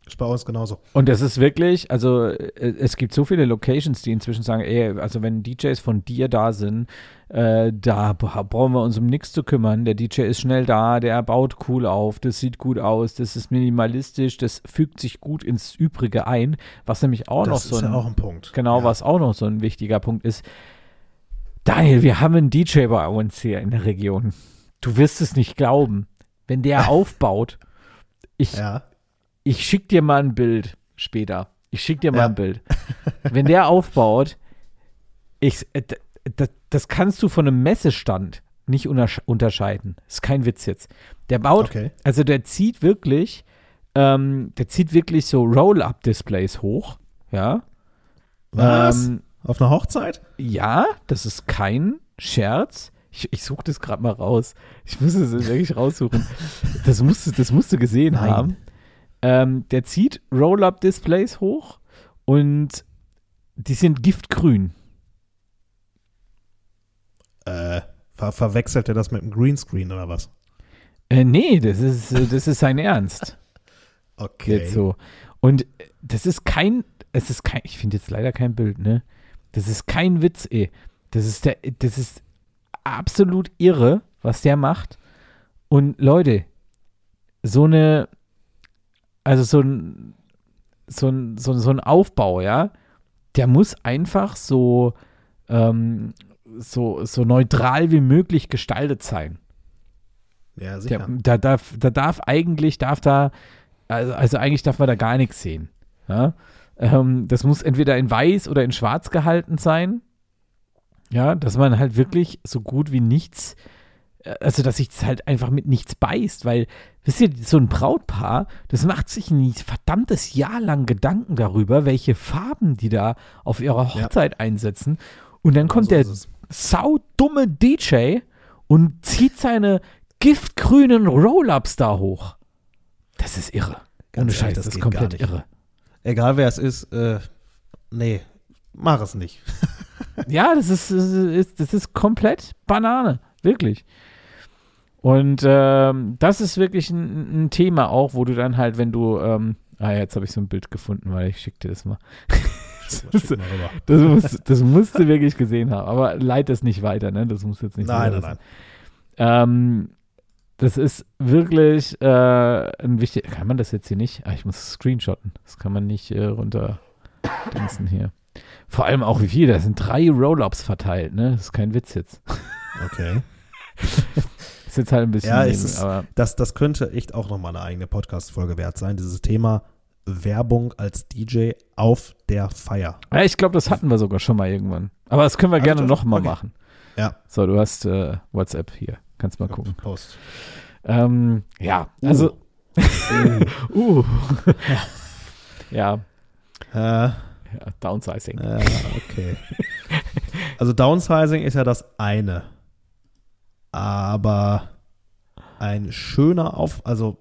ist bei uns genauso. und das ist wirklich, also äh, es gibt so viele Locations, die inzwischen sagen, ey, also wenn DJs von dir da sind, äh, da bra- brauchen wir uns um nichts zu kümmern. Der DJ ist schnell da, der baut cool auf, das sieht gut aus, das ist minimalistisch, das fügt sich gut ins Übrige ein, was nämlich auch noch das so ist ein, ja auch ein Punkt. Genau, ja. was auch noch so ein wichtiger Punkt ist. Daniel, wir haben einen DJ bei uns hier in der Region. Du wirst es nicht glauben. Wenn der aufbaut, ich, Ja. Ich schick dir mal ein Bild später. Ich schick dir mal Ja. ein Bild. Wenn der aufbaut, ich, äh, d- d- das kannst du von einem Messestand nicht untersch- unterscheiden. Ist kein Witz jetzt. Der baut, Okay. also der zieht wirklich, ähm, der zieht wirklich so Roll-Up-Displays hoch. Ja. Was? Ähm, Auf einer Hochzeit? ja, das ist kein Scherz. Ich, ich suche das gerade mal raus. Ich muss es wirklich raussuchen. Das musst, du- das musst du gesehen Nein. haben. Ähm, der zieht Roll-Up-Displays hoch und die sind giftgrün. Äh, ver verwechselt er das mit einem Greenscreen oder was? Äh, nee, das ist, äh, das ist sein Ernst. Okay. Jetzt so. Und das ist kein, es ist kein, ich finde jetzt leider kein Bild, ne? Das ist kein Witz, ey. Das ist der, das ist absolut irre, was der macht. Und Leute, so eine, also so ein, so ein, so, ein- so ein Aufbau, ja, der muss einfach so, ähm, so, so neutral wie möglich gestaltet sein. Ja, sicher. Da, darf, da darf eigentlich, darf da, also, also eigentlich darf man da gar nichts sehen. Ja? Ähm, das muss entweder in weiß oder in schwarz gehalten sein. Ja, dass man halt wirklich so gut wie nichts, äh, also dass sich das halt einfach mit nichts beißt, weil, wisst ihr, so ein Brautpaar, das macht sich ein verdammtes Jahr lang Gedanken darüber, welche Farben die da auf ihrer Ja. Hochzeit einsetzen. Und dann kommt so der saudumme DJ und zieht seine giftgrünen Roll-Ups da hoch. Das ist irre. Ganz Ohne Scheiß, das das ist komplett irre. Egal wer es ist, äh, nee, mach es nicht. Ja, das ist, das ist, das ist komplett Banane. Wirklich. Und ähm, das ist wirklich ein, ein Thema auch, wo du dann halt, wenn du, ähm, ah, jetzt habe ich so ein Bild gefunden, weil ich schick dir das mal. Schick mal rüber. Das, muss, das musst du wirklich gesehen haben. Aber leite es nicht weiter, ne? Das muss jetzt nicht Nein, jeder nein, wissen. nein. Ähm, das ist wirklich äh, ein wichtig. Kann man das jetzt hier nicht? Ah, ich muss screenshotten. Das kann man nicht äh, runter dingsen hier. Vor allem auch wie viel. Da sind drei Roll-Ups verteilt, ne? Das ist kein Witz jetzt. Okay. Ist jetzt halt ein bisschen. Ja, neben, ist- Das, das könnte echt auch nochmal eine eigene Podcast-Folge wert sein, dieses Thema Werbung als DJ auf der Feier. ja, ich glaube, das hatten wir sogar schon mal irgendwann. Aber das können wir gerne nochmal Okay. machen. Ja. So, du hast äh, WhatsApp hier. Kannst mal gucken. Post. Ähm, ja, also. uh. ja, Äh, ja, Downsizing. äh, okay. Also Downsizing ist ja das eine. Aber ein schöner Auf, also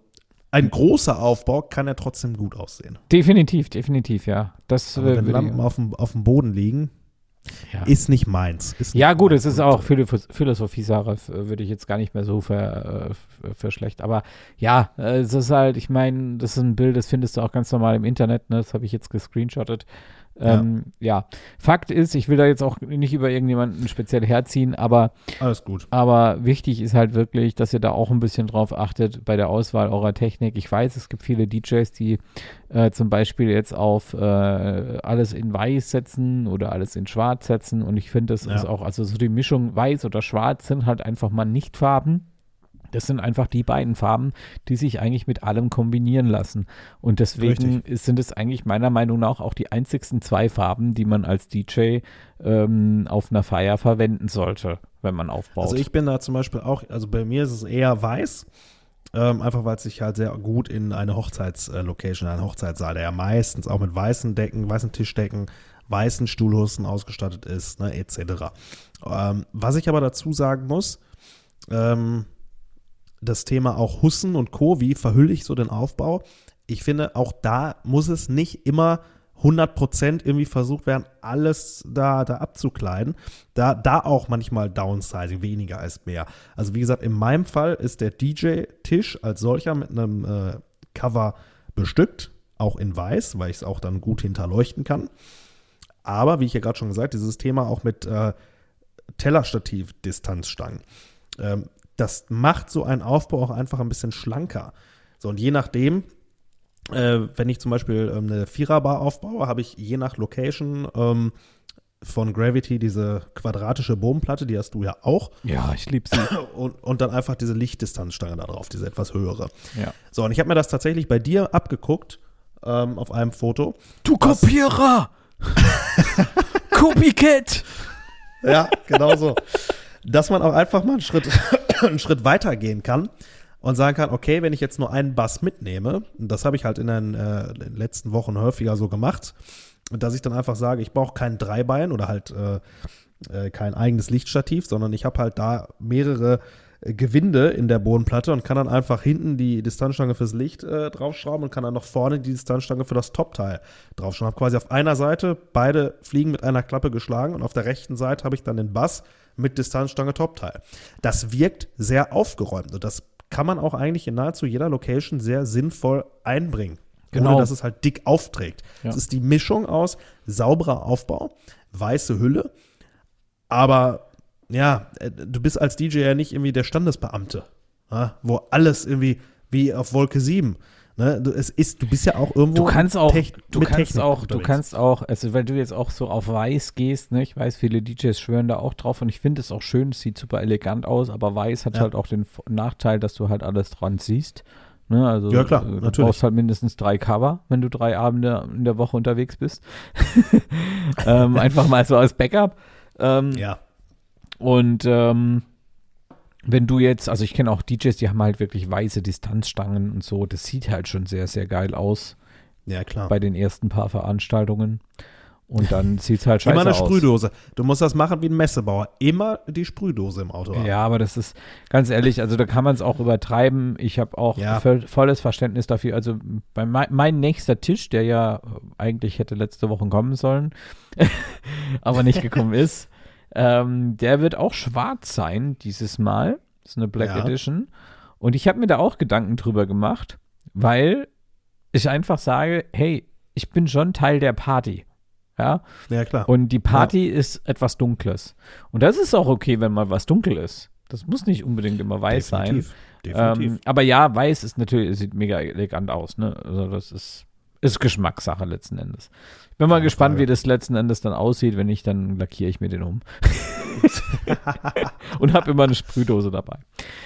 ein großer Aufbau kann ja trotzdem gut aussehen. Definitiv, definitiv, ja. Das Aber äh, wenn Lampen auf dem, auf dem Boden liegen, ja. ist nicht meins. Ist nicht ja, gut, meins. es ist auch Philosoph- Philosophie-Sache, würde ich jetzt gar nicht mehr so für, äh, f- für schlecht. Aber ja, äh, es ist halt, ich meine, das ist ein Bild, das findest du auch ganz normal im Internet, ne? das habe ich jetzt gescreenshottet. Ähm, ja. ja. Fakt ist, ich will da jetzt auch nicht über irgendjemanden speziell herziehen, aber alles gut. Aber wichtig ist halt wirklich, dass ihr da auch ein bisschen drauf achtet bei der Auswahl eurer Technik. Ich weiß, es gibt viele DJs, die äh, zum Beispiel jetzt auf äh, alles in Weiß setzen oder alles in Schwarz setzen und ich finde, das ja. ist auch, also so die Mischung Weiß oder Schwarz sind halt einfach mal nicht Farben das sind einfach die beiden Farben, die sich eigentlich mit allem kombinieren lassen. Und deswegen ist, sind es eigentlich meiner Meinung nach auch die einzigsten zwei Farben, die man als DJ ähm, auf einer Feier verwenden sollte, wenn man aufbaut. Also ich bin da zum Beispiel auch, also bei mir ist es eher weiß. Ähm, einfach weil es sich halt sehr gut in eine Hochzeitslocation, einen Hochzeitssaal, der ja meistens auch mit weißen Decken, weißen Tischdecken, weißen Stuhlhusten ausgestattet ist, ne, etc. Ähm, was ich aber dazu sagen muss, ähm, das Thema auch Hussen und Co., wie verhülle ich so den Aufbau? Ich finde, auch da muss es nicht immer 100% irgendwie versucht werden, alles da, da abzukleiden. Da, da auch manchmal Downsizing, weniger ist mehr. Also wie gesagt, in meinem Fall ist der DJ-Tisch als solcher mit einem äh, Cover bestückt, auch in weiß, weil ich es auch dann gut hinterleuchten kann. Aber wie ich ja gerade schon gesagt, dieses Thema auch mit äh, Tellerstativ-Distanzstangen. Ähm, das macht so einen Aufbau auch einfach ein bisschen schlanker. So, und je nachdem, äh, wenn ich zum Beispiel ähm, eine Viererbar aufbaue, habe ich je nach Location ähm, von Gravity diese quadratische Bodenplatte, die hast du ja auch. Ja, ich liebe sie. Und, und dann einfach diese Lichtdistanzstange da drauf, diese etwas höhere. Ja. So, und ich habe mir das tatsächlich bei dir abgeguckt ähm, auf einem Foto. Du Kopierer! Copycat! ja, genau so. Dass man auch einfach mal einen Schritt einen Schritt weiter gehen kann und sagen kann, okay, wenn ich jetzt nur einen Bass mitnehme, und das habe ich halt in den, äh, in den, letzten Wochen häufiger so gemacht, dass ich dann einfach sage, ich brauche kein Dreibein oder halt äh, äh, kein eigenes Lichtstativ, sondern ich habe halt da mehrere äh, Gewinde in der Bodenplatte und kann dann einfach hinten die Distanzstange fürs Licht äh, draufschrauben und kann dann noch vorne die Distanzstange für das Topteil draufschrauben. Habe quasi auf einer Seite beide Fliegen mit einer Klappe geschlagen und auf der rechten Seite habe ich dann den Bass mit Distanzstange Topteil. Das wirkt sehr aufgeräumt und das kann man auch eigentlich in nahezu jeder Location sehr sinnvoll einbringen. Genau. Ohne dass es halt dick aufträgt. Es ja. ist die Mischung aus sauberer Aufbau, weiße Hülle, aber ja, äh, du bist als DJ ja nicht irgendwie der Standesbeamte, ja, wo alles irgendwie wie auf Wolke 7 Ne, du, es ist, du bist ja auch irgendwo. Du kannst auch, du kannst Technik auch, unterwegs. du kannst auch, also weil du jetzt auch so auf Weiß gehst, ne? Ich weiß, viele DJs schwören da auch drauf und ich finde es auch schön, es sieht super elegant aus, aber Weiß hat ja. halt auch den Nachteil, dass du halt alles dran siehst. Ne, also ja, klar, du natürlich. brauchst halt mindestens drei Cover, wenn du drei Abende in der Woche unterwegs bist. ähm, einfach mal so als Backup. Ähm, ja. Und ähm, wenn du jetzt, also ich kenne auch DJs, die haben halt wirklich weiße Distanzstangen und so, das sieht halt schon sehr, sehr geil aus. Ja, klar. Bei den ersten paar Veranstaltungen. Und dann sieht es halt scheiße aus. Immer eine. Sprühdose. Du musst das machen wie ein Messebauer. Immer die Sprühdose im Auto haben. Ja, aber das ist ganz ehrlich, also da kann man es auch übertreiben. Ich habe auch ja. volles Verständnis dafür. Also bei mein, mein, nächster Tisch, der ja eigentlich hätte letzte Woche kommen sollen, aber nicht gekommen ist, ähm, der wird auch schwarz sein dieses Mal. Das ist eine Black ja. Edition. Und ich habe mir da auch Gedanken drüber gemacht, weil ich einfach sage, hey, ich bin schon Teil der Party. Ja, ja klar. Und die Party ja. ist etwas Dunkles. Und das ist auch okay, wenn mal was dunkel ist. Das muss nicht unbedingt immer weiß Definitiv. sein. Definitiv. Ähm, aber ja, weiß ist natürlich, sieht mega elegant aus. Ne? Also das ist, ist Geschmackssache letzten Endes. Bin mal gespannt, Frage. wie das letzten Endes dann aussieht. Wenn nicht, dann lackiere ich mir den um. und habe immer eine Sprühdose dabei.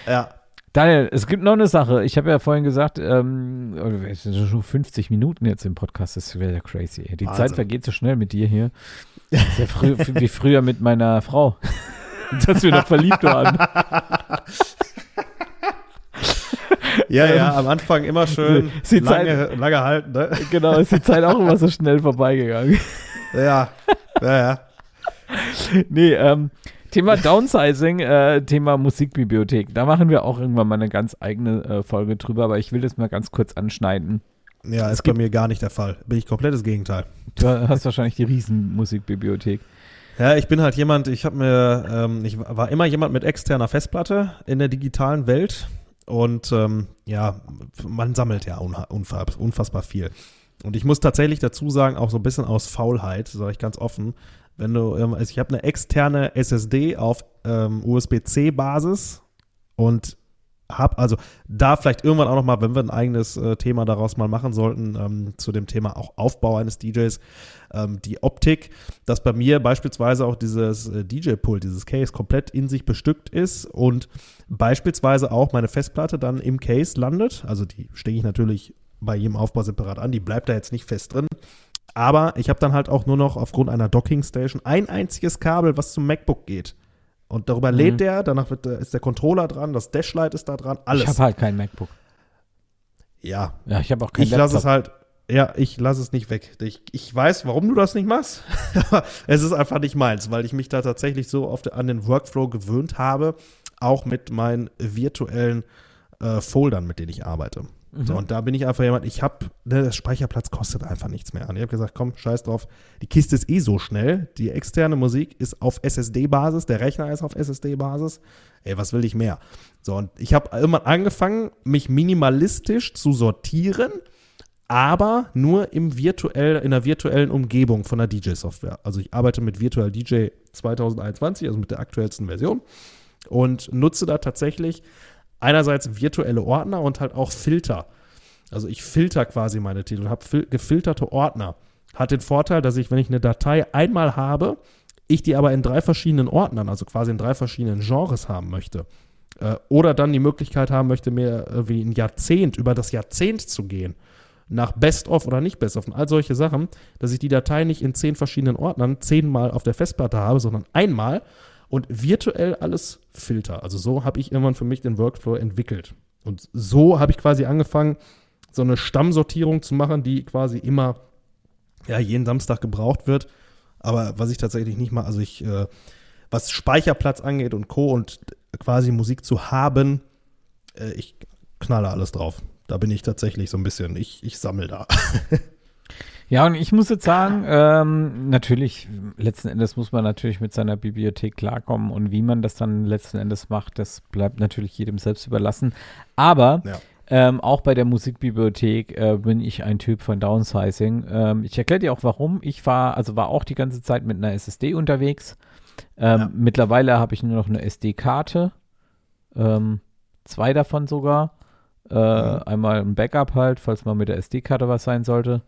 Ja. Daniel, es gibt noch eine Sache. Ich habe ja vorhin gesagt, ähm, es sind schon 50 Minuten jetzt im Podcast, das wäre ja crazy. Die Wahnsinn. Zeit vergeht so schnell mit dir hier. Das ist ja frü wie früher mit meiner Frau, dass wir noch verliebt waren. Ja, ja, am Anfang immer schön lange, Zeit, lange halten. Ne? Genau, ist die Zeit auch immer so schnell vorbeigegangen. Ja, ja, ja. Nee, ähm, Thema Downsizing, äh, Thema Musikbibliothek. Da machen wir auch irgendwann mal eine ganz eigene äh, Folge drüber, aber ich will das mal ganz kurz anschneiden. Ja, ist bei mir gar nicht der Fall. Bin ich komplett das Gegenteil. Du hast wahrscheinlich die Riesenmusikbibliothek. Ja, ich bin halt jemand, ich habe mir, ähm, ich war immer jemand mit externer Festplatte in der digitalen Welt und ähm, ja, man sammelt ja unfassbar viel. Und ich muss tatsächlich dazu sagen, auch so ein bisschen aus Faulheit, sage ich ganz offen, wenn du, ähm, also ich habe eine externe SSD auf ähm, USB-C-Basis und habe also da vielleicht irgendwann auch noch mal, wenn wir ein eigenes äh, Thema daraus mal machen sollten, ähm, zu dem Thema auch Aufbau eines DJs, ähm, die Optik, dass bei mir beispielsweise auch dieses äh, DJ-Pult, dieses Case komplett in sich bestückt ist und beispielsweise auch meine Festplatte dann im Case landet. Also die stecke ich natürlich bei jedem Aufbau separat an, die bleibt da jetzt nicht fest drin. Aber ich habe dann halt auch nur noch aufgrund einer Docking Station ein einziges Kabel, was zum MacBook geht. Und darüber mhm. lädt der, danach wird, ist der Controller dran, das Dashlight ist da dran, alles. Ich habe halt kein MacBook. Ja. Ja, ich habe auch kein Ich lasse es halt, ja, ich lasse es nicht weg. Ich, ich weiß, warum du das nicht machst, aber es ist einfach nicht meins, weil ich mich da tatsächlich so auf de, an den Workflow gewöhnt habe, auch mit meinen virtuellen äh, Foldern, mit denen ich arbeite. Mhm. So, und da bin ich einfach jemand, ich habe, ne, der Speicherplatz kostet einfach nichts mehr. Und ich habe gesagt, komm, scheiß drauf, die Kiste ist eh so schnell, die externe Musik ist auf SSD-Basis, der Rechner ist auf SSD-Basis. Ey, was will ich mehr? So, und ich habe irgendwann angefangen, mich minimalistisch zu sortieren, aber nur im virtuell, in der virtuellen Umgebung von der DJ-Software. Also ich arbeite mit Virtual DJ 2021, also mit der aktuellsten Version und nutze da tatsächlich einerseits virtuelle Ordner und halt auch Filter. Also ich filter quasi meine Titel und habe fil gefilterte Ordner. Hat den Vorteil, dass ich, wenn ich eine Datei einmal habe, ich die aber in drei verschiedenen Ordnern, also quasi in drei verschiedenen Genres haben möchte. Äh, oder dann die Möglichkeit haben möchte, mir wie ein Jahrzehnt, über das Jahrzehnt zu gehen. Nach Best-of oder nicht Best-of und all solche Sachen, dass ich die Datei nicht in zehn verschiedenen Ordnern zehnmal auf der Festplatte habe, sondern einmal und virtuell alles filter. Also so habe ich irgendwann für mich den Workflow entwickelt. Und so habe ich quasi angefangen, so eine Stammsortierung zu machen, die quasi immer ja, jeden Samstag gebraucht wird. Aber was ich tatsächlich nicht mache, also ich, äh, was Speicherplatz angeht und Co. und quasi Musik zu haben, äh, ich knalle alles drauf. Da bin ich tatsächlich so ein bisschen, ich, ich sammle da. Ja, und ich muss jetzt sagen, ähm, natürlich, letzten Endes muss man natürlich mit seiner Bibliothek klarkommen und wie man das dann letzten Endes macht, das bleibt natürlich jedem selbst überlassen. Aber ja. ähm, auch bei der Musikbibliothek äh, bin ich ein Typ von Downsizing. Ähm, ich erkläre dir auch warum. Ich war, also war auch die ganze Zeit mit einer SSD unterwegs. Ähm, ja. Mittlerweile habe ich nur noch eine SD-Karte. Ähm, zwei davon sogar. Äh, mhm. Einmal ein Backup halt, falls mal mit der SD-Karte was sein sollte.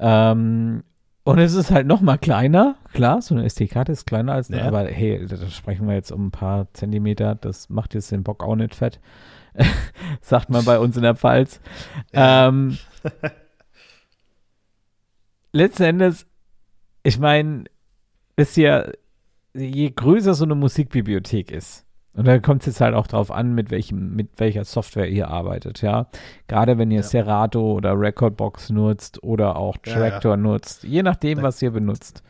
Ähm, und es ist halt noch mal kleiner, klar, so eine SD-Karte ist kleiner als ja. aber hey, da sprechen wir jetzt um ein paar Zentimeter, das macht jetzt den Bock auch nicht fett, sagt man bei uns in der Pfalz. Ja. Ähm, letzten Endes, ich meine, ist ja, je größer so eine Musikbibliothek ist, und da kommt es jetzt halt auch drauf an, mit welchem, mit welcher Software ihr arbeitet, ja. Gerade wenn ihr ja. Serato oder Recordbox nutzt oder auch Tractor ja, ja. nutzt, je nachdem, da, was ihr benutzt.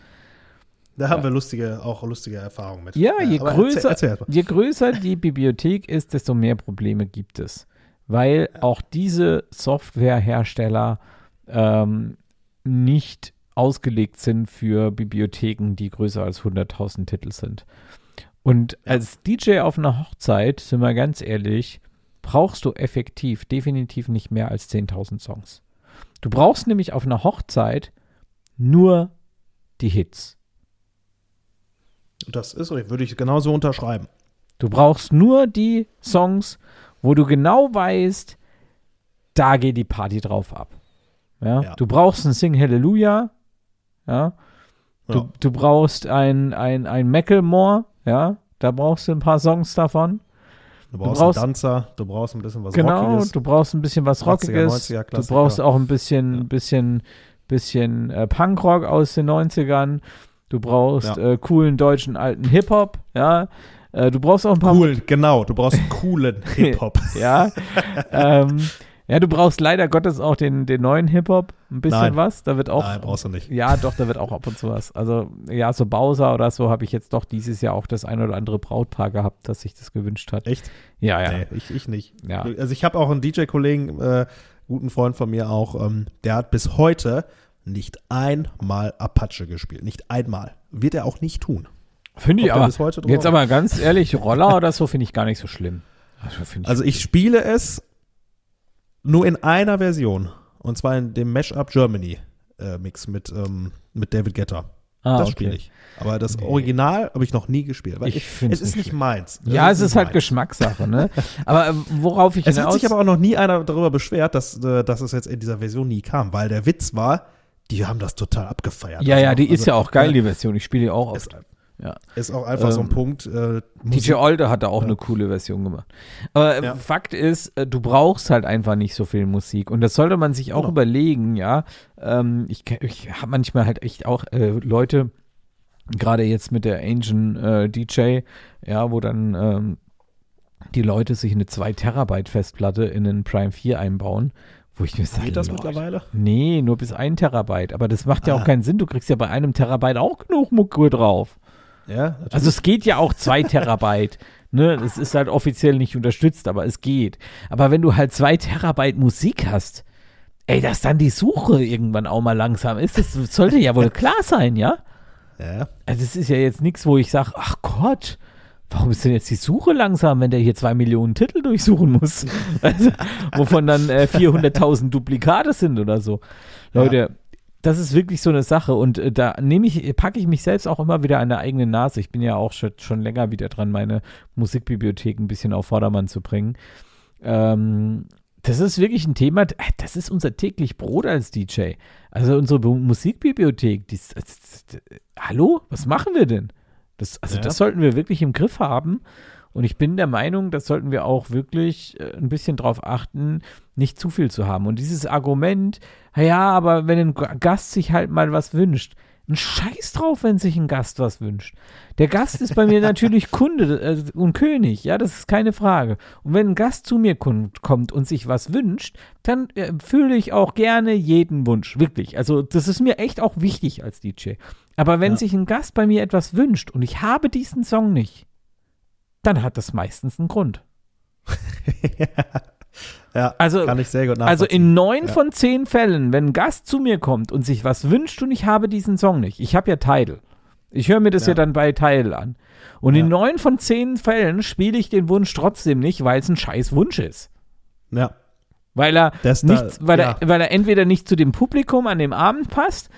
Da haben wir lustige, auch lustige Erfahrungen mit. Ja, je, größer, erzähl, erzähl je größer die Bibliothek ist, desto mehr Probleme gibt es. Weil auch diese Softwarehersteller ähm, nicht ausgelegt sind für Bibliotheken, die größer als 100.000 Titel sind. Und als DJ auf einer Hochzeit, sind wir ganz ehrlich, brauchst du effektiv definitiv nicht mehr als 10.000 Songs. Du brauchst nämlich auf einer Hochzeit nur die Hits. Das ist richtig, würde ich genauso unterschreiben. Du brauchst nur die Songs, wo du genau weißt, da geht die Party drauf ab. Ja? ja. Du brauchst ein Sing Hallelujah. Ja. Du, ja. du brauchst ein, ein, ein Macklemore, ja, da brauchst du ein paar Songs davon. Du brauchst, du brauchst einen Dancer, du brauchst ein bisschen was genau, Rockiges. du brauchst ein bisschen was Rockiges. 90er, du brauchst auch ein bisschen, ja. bisschen, bisschen äh, Punkrock aus den 90ern. Du brauchst ja. äh, coolen deutschen alten Hip-Hop, ja. Äh, du brauchst auch ein paar. Cool, genau, du brauchst coolen Hip-Hop. ja. ähm, ja, du brauchst leider Gottes auch den, den neuen Hip-Hop. Ein bisschen Nein. was. Da wird auch. Nein, brauchst du nicht. Ja, doch, da wird auch ab und zu was. Also, ja, so Bowser oder so habe ich jetzt doch dieses Jahr auch das ein oder andere Brautpaar gehabt, das sich das gewünscht hat. Echt? Ja, ja. Nee, ich, ich nicht. Ja. Also, ich habe auch einen DJ-Kollegen, äh, guten Freund von mir auch, ähm, der hat bis heute nicht einmal Apache gespielt. Nicht einmal. Wird er auch nicht tun. Finde ich aber. Jetzt aber ganz ehrlich, Roller oder so finde ich gar nicht so schlimm. Also, ich, also ich spiele es nur in einer Version. und zwar in dem Mashup Germany äh, Mix mit, ähm, mit David Guetta. Ah, das okay. spiele ich. Aber das Nee. Original habe ich noch nie gespielt. Weil Ich ich es ist nicht nicht meins. Ja, es ist halt meins. Geschmackssache, ne? Aber äh, worauf ich Es hat hinaus... sich aber auch noch nie einer darüber beschwert, dass, äh, dass es jetzt in dieser Version nie kam, weil der Witz war, die haben das total abgefeiert. ja, Also ja, die auch- ist ja auch geil, äh, die Version. Ich spiele die auch Ist, oft. Ja. ist auch einfach so ein Ähm, Punkt. Äh, DJ Olde hat da auch Ja. eine coole Version gemacht. Aber äh, Ja. Fakt ist, äh, du brauchst halt einfach nicht so viel Musik. Und das sollte man sich auch Genau. überlegen, ja. Ähm, ich ich habe manchmal halt echt auch äh, Leute, gerade jetzt mit der Ancient äh, DJ, ja, wo dann ähm, die Leute sich eine 2 Terabyte Festplatte in einen Prime 4 einbauen, wo ich mir sage, Geht das Leute, mittlerweile? Nee, nur bis 1 Terabyte. Aber das macht ja auch Ah. keinen Sinn. Du kriegst ja bei einem Terabyte auch genug Mucke drauf. Ja, natürlich. Also es geht ja auch 2 Terabyte. Ne, das ist halt offiziell nicht unterstützt, aber es geht. Aber wenn du halt 2 Terabyte Musik hast, ey, dass dann die Suche irgendwann auch mal langsam ist, das sollte ja wohl klar sein, ja? ja. Also es ist ja jetzt nichts, wo ich sage, ach Gott, warum ist denn jetzt die Suche langsam, wenn der hier zwei Millionen Titel durchsuchen muss? Also, wovon dann äh, 400.000 Duplikate sind oder so. Leute, das ist wirklich so eine Sache und äh, da nehme ich, packe ich mich selbst auch immer wieder an der eigene Nase. Ich bin ja auch schon, schon länger wieder dran, meine Musikbibliothek ein bisschen auf Vordermann zu bringen. Ähm, das ist wirklich ein Thema, das ist unser täglich Brot als DJ. Also unsere Musikbibliothek, die, ist- das- das- hallo, was machen wir denn? Das, also Ja. das sollten wir wirklich im Griff haben. Und ich bin der Meinung, das sollten wir auch wirklich äh, ein bisschen drauf achten, nicht zu viel zu haben. Und dieses Argument, ja, aber wenn ein Gast sich halt mal was wünscht, ein Scheiß drauf, wenn sich ein Gast was wünscht. Der Gast ist bei mir natürlich Kunde äh, und König, ja, das ist keine Frage. Und wenn ein Gast zu mir kommt und sich was wünscht, dann äh, fühle ich auch gerne jeden Wunsch, wirklich. Also das ist mir echt auch wichtig als DJ. Aber wenn Ja. sich ein Gast bei mir etwas wünscht und ich habe diesen Song nicht, dann hat das meistens einen Grund. ja, Also- kann ich sehr gut Also in neun Ja. von zehn Fällen, wenn ein Gast zu mir kommt und sich was wünscht und ich habe diesen Song nicht, ich habe ja Tidal. Ich höre mir das ja. Ja. dann bei Tidal an. Und in neun von zehn Fällen spiele ich den Wunsch trotzdem nicht, weil es ein scheiß Wunsch ist. ja, Weil er, Das da- nicht, weil, er, weil er entweder nicht zu dem Publikum an dem Abend passt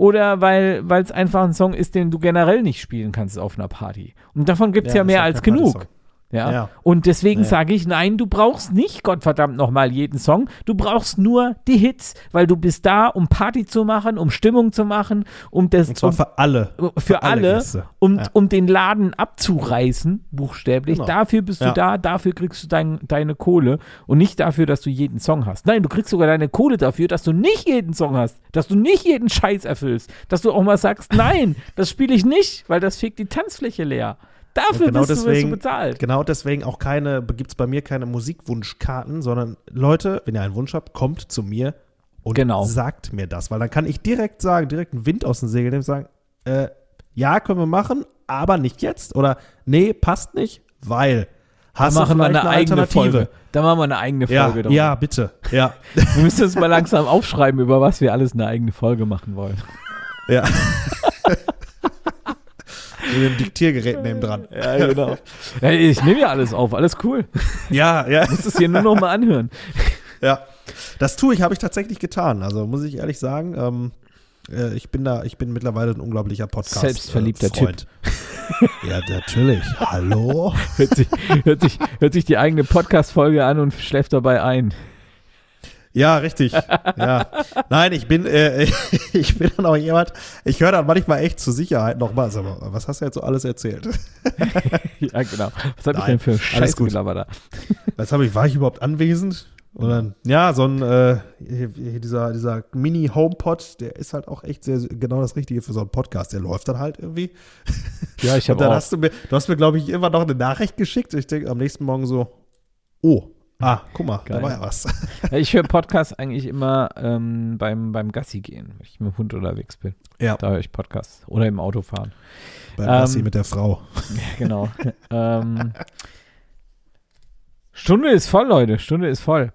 oder weil es einfach ein Song ist, den du generell nicht spielen kannst auf einer Party. Und davon gibt es ja, ist mehr als genug. Ja. Ja. Und desegen Ja. sage ich, nein, du brauchst nicht Gottverdammt nochmal jeden Song. Du brauchst nur die Hits, weil du bist da, um Party zu machen, um Stimmung zu machen, um das Und zwar um, für alle. für alle, Gäste. um, Ja. um den Laden abzureißen, buchstäblich. Genau. Dafür bist du da, dafür kriegst du dein, deine Kohle und nicht dafür, dass du jeden Song hast. Nein, du kriegst sogar deine Kohle dafür, dass du nicht jeden Song hast, dass du nicht jeden Scheiß erfüllst, dass du auch mal sagst, nein, das spiele ich nicht, weil das fegt die Tanzfläche leer. Dafür genau bist du, wirst du deswegen- bezahlt. Genau deswegen auch keine, gibt es bei mir keine Musikwunschkarten, sondern Leute, wenn ihr einen Wunsch habt, kommt zu mir und Genau. sagt mir das, weil dann kann ich direkt sagen, direkt einen Wind aus den Segeln nehmen und sagen, äh, ja, können wir machen, aber nicht jetzt oder nee, passt nicht, weil Da hast du machen wir vielleicht eine, eigene Alternative? Folge. Da machen wir eine eigene Ja, Folge. darüber. ja, bitte, ja, Wir müssen uns mal langsam aufschreiben, über was wir alles eine eigene Folge machen wollen. ja. Mit dem Diktiergerät neben dran. Ja, genau. Ja, ich nehme ja alles auf, alles cool. Ja, ja. Muss es hier nur noch mal anhören. Ja, das tue ich, habe ich tatsächlich getan. Also muss ich ehrlich sagen, ähm, äh, ich bin da, ich bin mittlerweile ein unglaublicher Podcast. Selbstverliebter äh, Freund. ja, natürlich. Hallo? Hört sich, hört sich, hört sich die eigene Podcast-Folge an und schläft dabei ein. Ja, richtig. Ja. Nein, ich bin, äh, ich bin dann auch jemand, ich höre dann manchmal echt zur Sicherheit nochmal, sag mal, was hast du jetzt so alles erzählt? Ja, genau. Was habe ich denn für alles Scheiß gut. da? Was habe ich, war ich überhaupt anwesend? Und dann, ja, so ein, äh, dieser, dieser Mini-HomePod, der ist halt auch echt sehr, genau das Richtige für so einen Podcast. Der läuft dann halt irgendwie. Ja, ich Und habe dann auch. hast du mir, du hast mir, glaube ich, immer noch eine Nachricht geschickt. Ich denke am nächsten Morgen so, oh, ah, guck mal, Geil. da war ja was. Ich höre Podcasts eigentlich immer ähm, beim, beim Gassi gehen, wenn ich mit dem Hund unterwegs bin. Ja, Da höre ich Podcasts. Oder im Auto fahren. beim Ähm, Gassi mit der Frau. Ja, genau. ähm, Stunde ist voll, Leute. Stunde ist voll.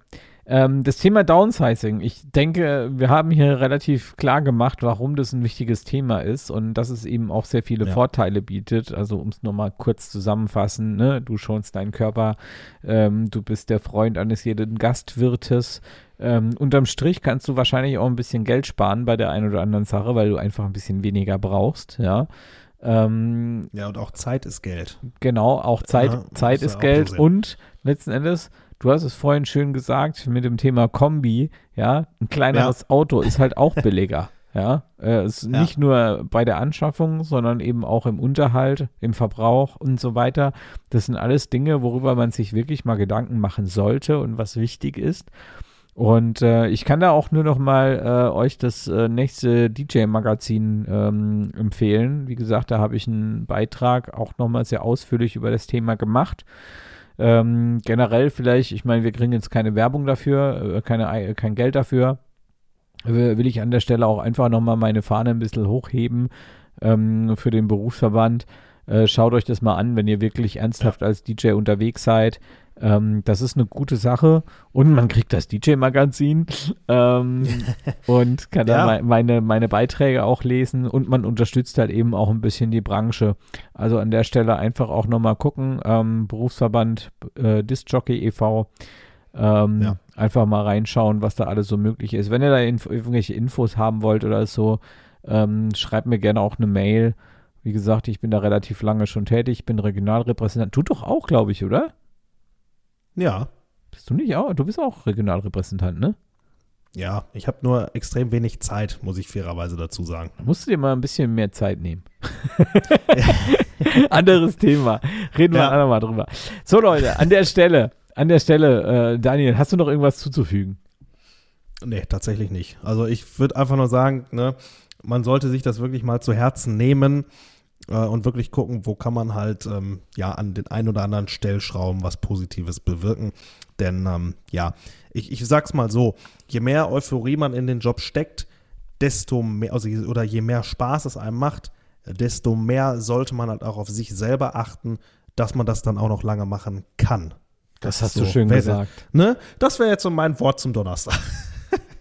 Ähm, das Thema Downsizing. Ich denke, wir haben hier relativ klar gemacht, warum das ein wichtiges Thema ist und dass es eben auch sehr viele Ja. Vorteile bietet. Also um es nur mal kurz zusammenfassen, ne? du schonst deinen Körper, ähm, du bist der Freund eines jeden Gastwirtes. Ähm, unterm Strich kannst du wahrscheinlich auch ein bisschen Geld sparen bei der einen oder anderen Sache, weil du einfach ein bisschen weniger brauchst, ja. Ähm, Ja, und auch Zeit ist Geld. Genau, auch Zeit, Ja, Zeit ist auch Geld und letzten Endes, du hast es vorhin schön gesagt mit dem Thema Kombi, ja, ein kleineres Auto ist halt auch billiger. Ja, äh, es ist Ja. nicht nur bei der Anschaffung, sondern eben auch im Unterhalt, im Verbrauch und so weiter. Das sind alles Dinge, worüber man sich wirklich mal Gedanken machen sollte und was wichtig ist. Und äh, ich kann da auch nur noch mal äh, euch das äh, nächste DJ-Magazin ähm, empfehlen. Wie gesagt, da habe ich einen Beitrag auch noch mal sehr ausführlich über das Thema gemacht. Ähm, generell vielleicht, ich meine, wir kriegen jetzt keine Werbung dafür, äh, keine, Ei- kein Geld dafür. Äh, Will ich an der Stelle auch einfach noch mal meine Fahne ein bisschen hochheben ähm, für den Berufsverband. Äh, schaut euch das mal an, wenn ihr wirklich ernsthaft als DJ unterwegs seid. Ähm, das ist eine gute Sache und man kriegt das DJ-Magazin ähm, und kann da Ja. mei- meine, meine Beiträge auch lesen und man unterstützt halt eben auch ein bisschen die Branche. Also an der Stelle einfach auch nochmal gucken, ähm, Berufsverband äh, Discjockey e.V. Ähm, Ja. Einfach mal reinschauen, was da alles so möglich ist. Wenn ihr da inf irgendwelche Infos haben wollt oder so, ähm, schreibt mir gerne auch eine Mail. Wie gesagt, ich bin da relativ lange schon tätig, bin Regionalrepräsentant. Du doch auch, glaube ich, oder? Ja, Bist du nicht auch? Du bist auch Regionalrepräsentant, ne? ja. Ich habe nur extrem wenig Zeit, muss ich fairerweise dazu sagen. Musst du dir mal ein bisschen mehr Zeit nehmen. Anderes Thema. Reden wir Ja. andermal drüber. So, Leute, an der Stelle, an der Stelle, äh, Daniel, hast du noch irgendwas zuzufügen? Nee, tatsächlich nicht. Also ich würde einfach nur sagen, ne, man sollte sich das wirklich mal zu Herzen nehmen und wirklich gucken, wo kann man halt ähm, ja an den ein oder anderen Stellschrauben was Positives bewirken. Denn ähm, ja, ich, ich sag's mal so, je mehr Euphorie man in den Job steckt, desto mehr, also oder je mehr Spaß es einem macht, desto mehr sollte man halt auch auf sich selber achten, dass man das dann auch noch lange machen kann. Das ist hast du so. schön Wer- gesagt. Ne? Das wäre jetzt so mein Wort zum Donnerstag.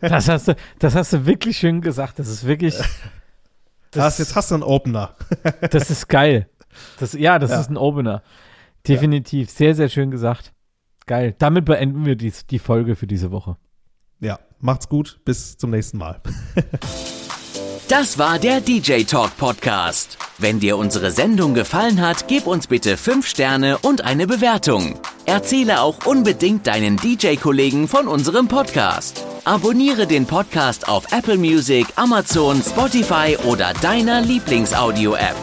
Das hast du, das hast du wirklich schön gesagt. Das ist wirklich. Das, jetzt hast du einen Opener. Das ist geil. Das, ja, das Ja. ist ein Opener. Definitiv. Sehr, sehr schön gesagt. Geil. Damit beenden wir dies, die Folge für diese Woche. Ja, macht's gut. Bis zum nächsten Mal. Das war der DJ Talk Podcast. Wenn dir unsere Sendung gefallen hat, gib uns bitte 5 Sterne und eine Bewertung. Erzähle auch unbedingt deinen DJ-Kollegen von unserem Podcast. Abonniere den Podcast auf Apple Music, Amazon, Spotify oder deiner Lieblingsaudio-App.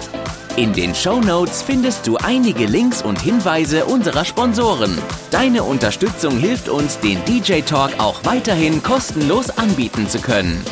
In den Shownotes findest du einige Links und Hinweise unserer Sponsoren. Deine Unterstützung hilft uns, den DJ Talk auch weiterhin kostenlos anbieten zu können.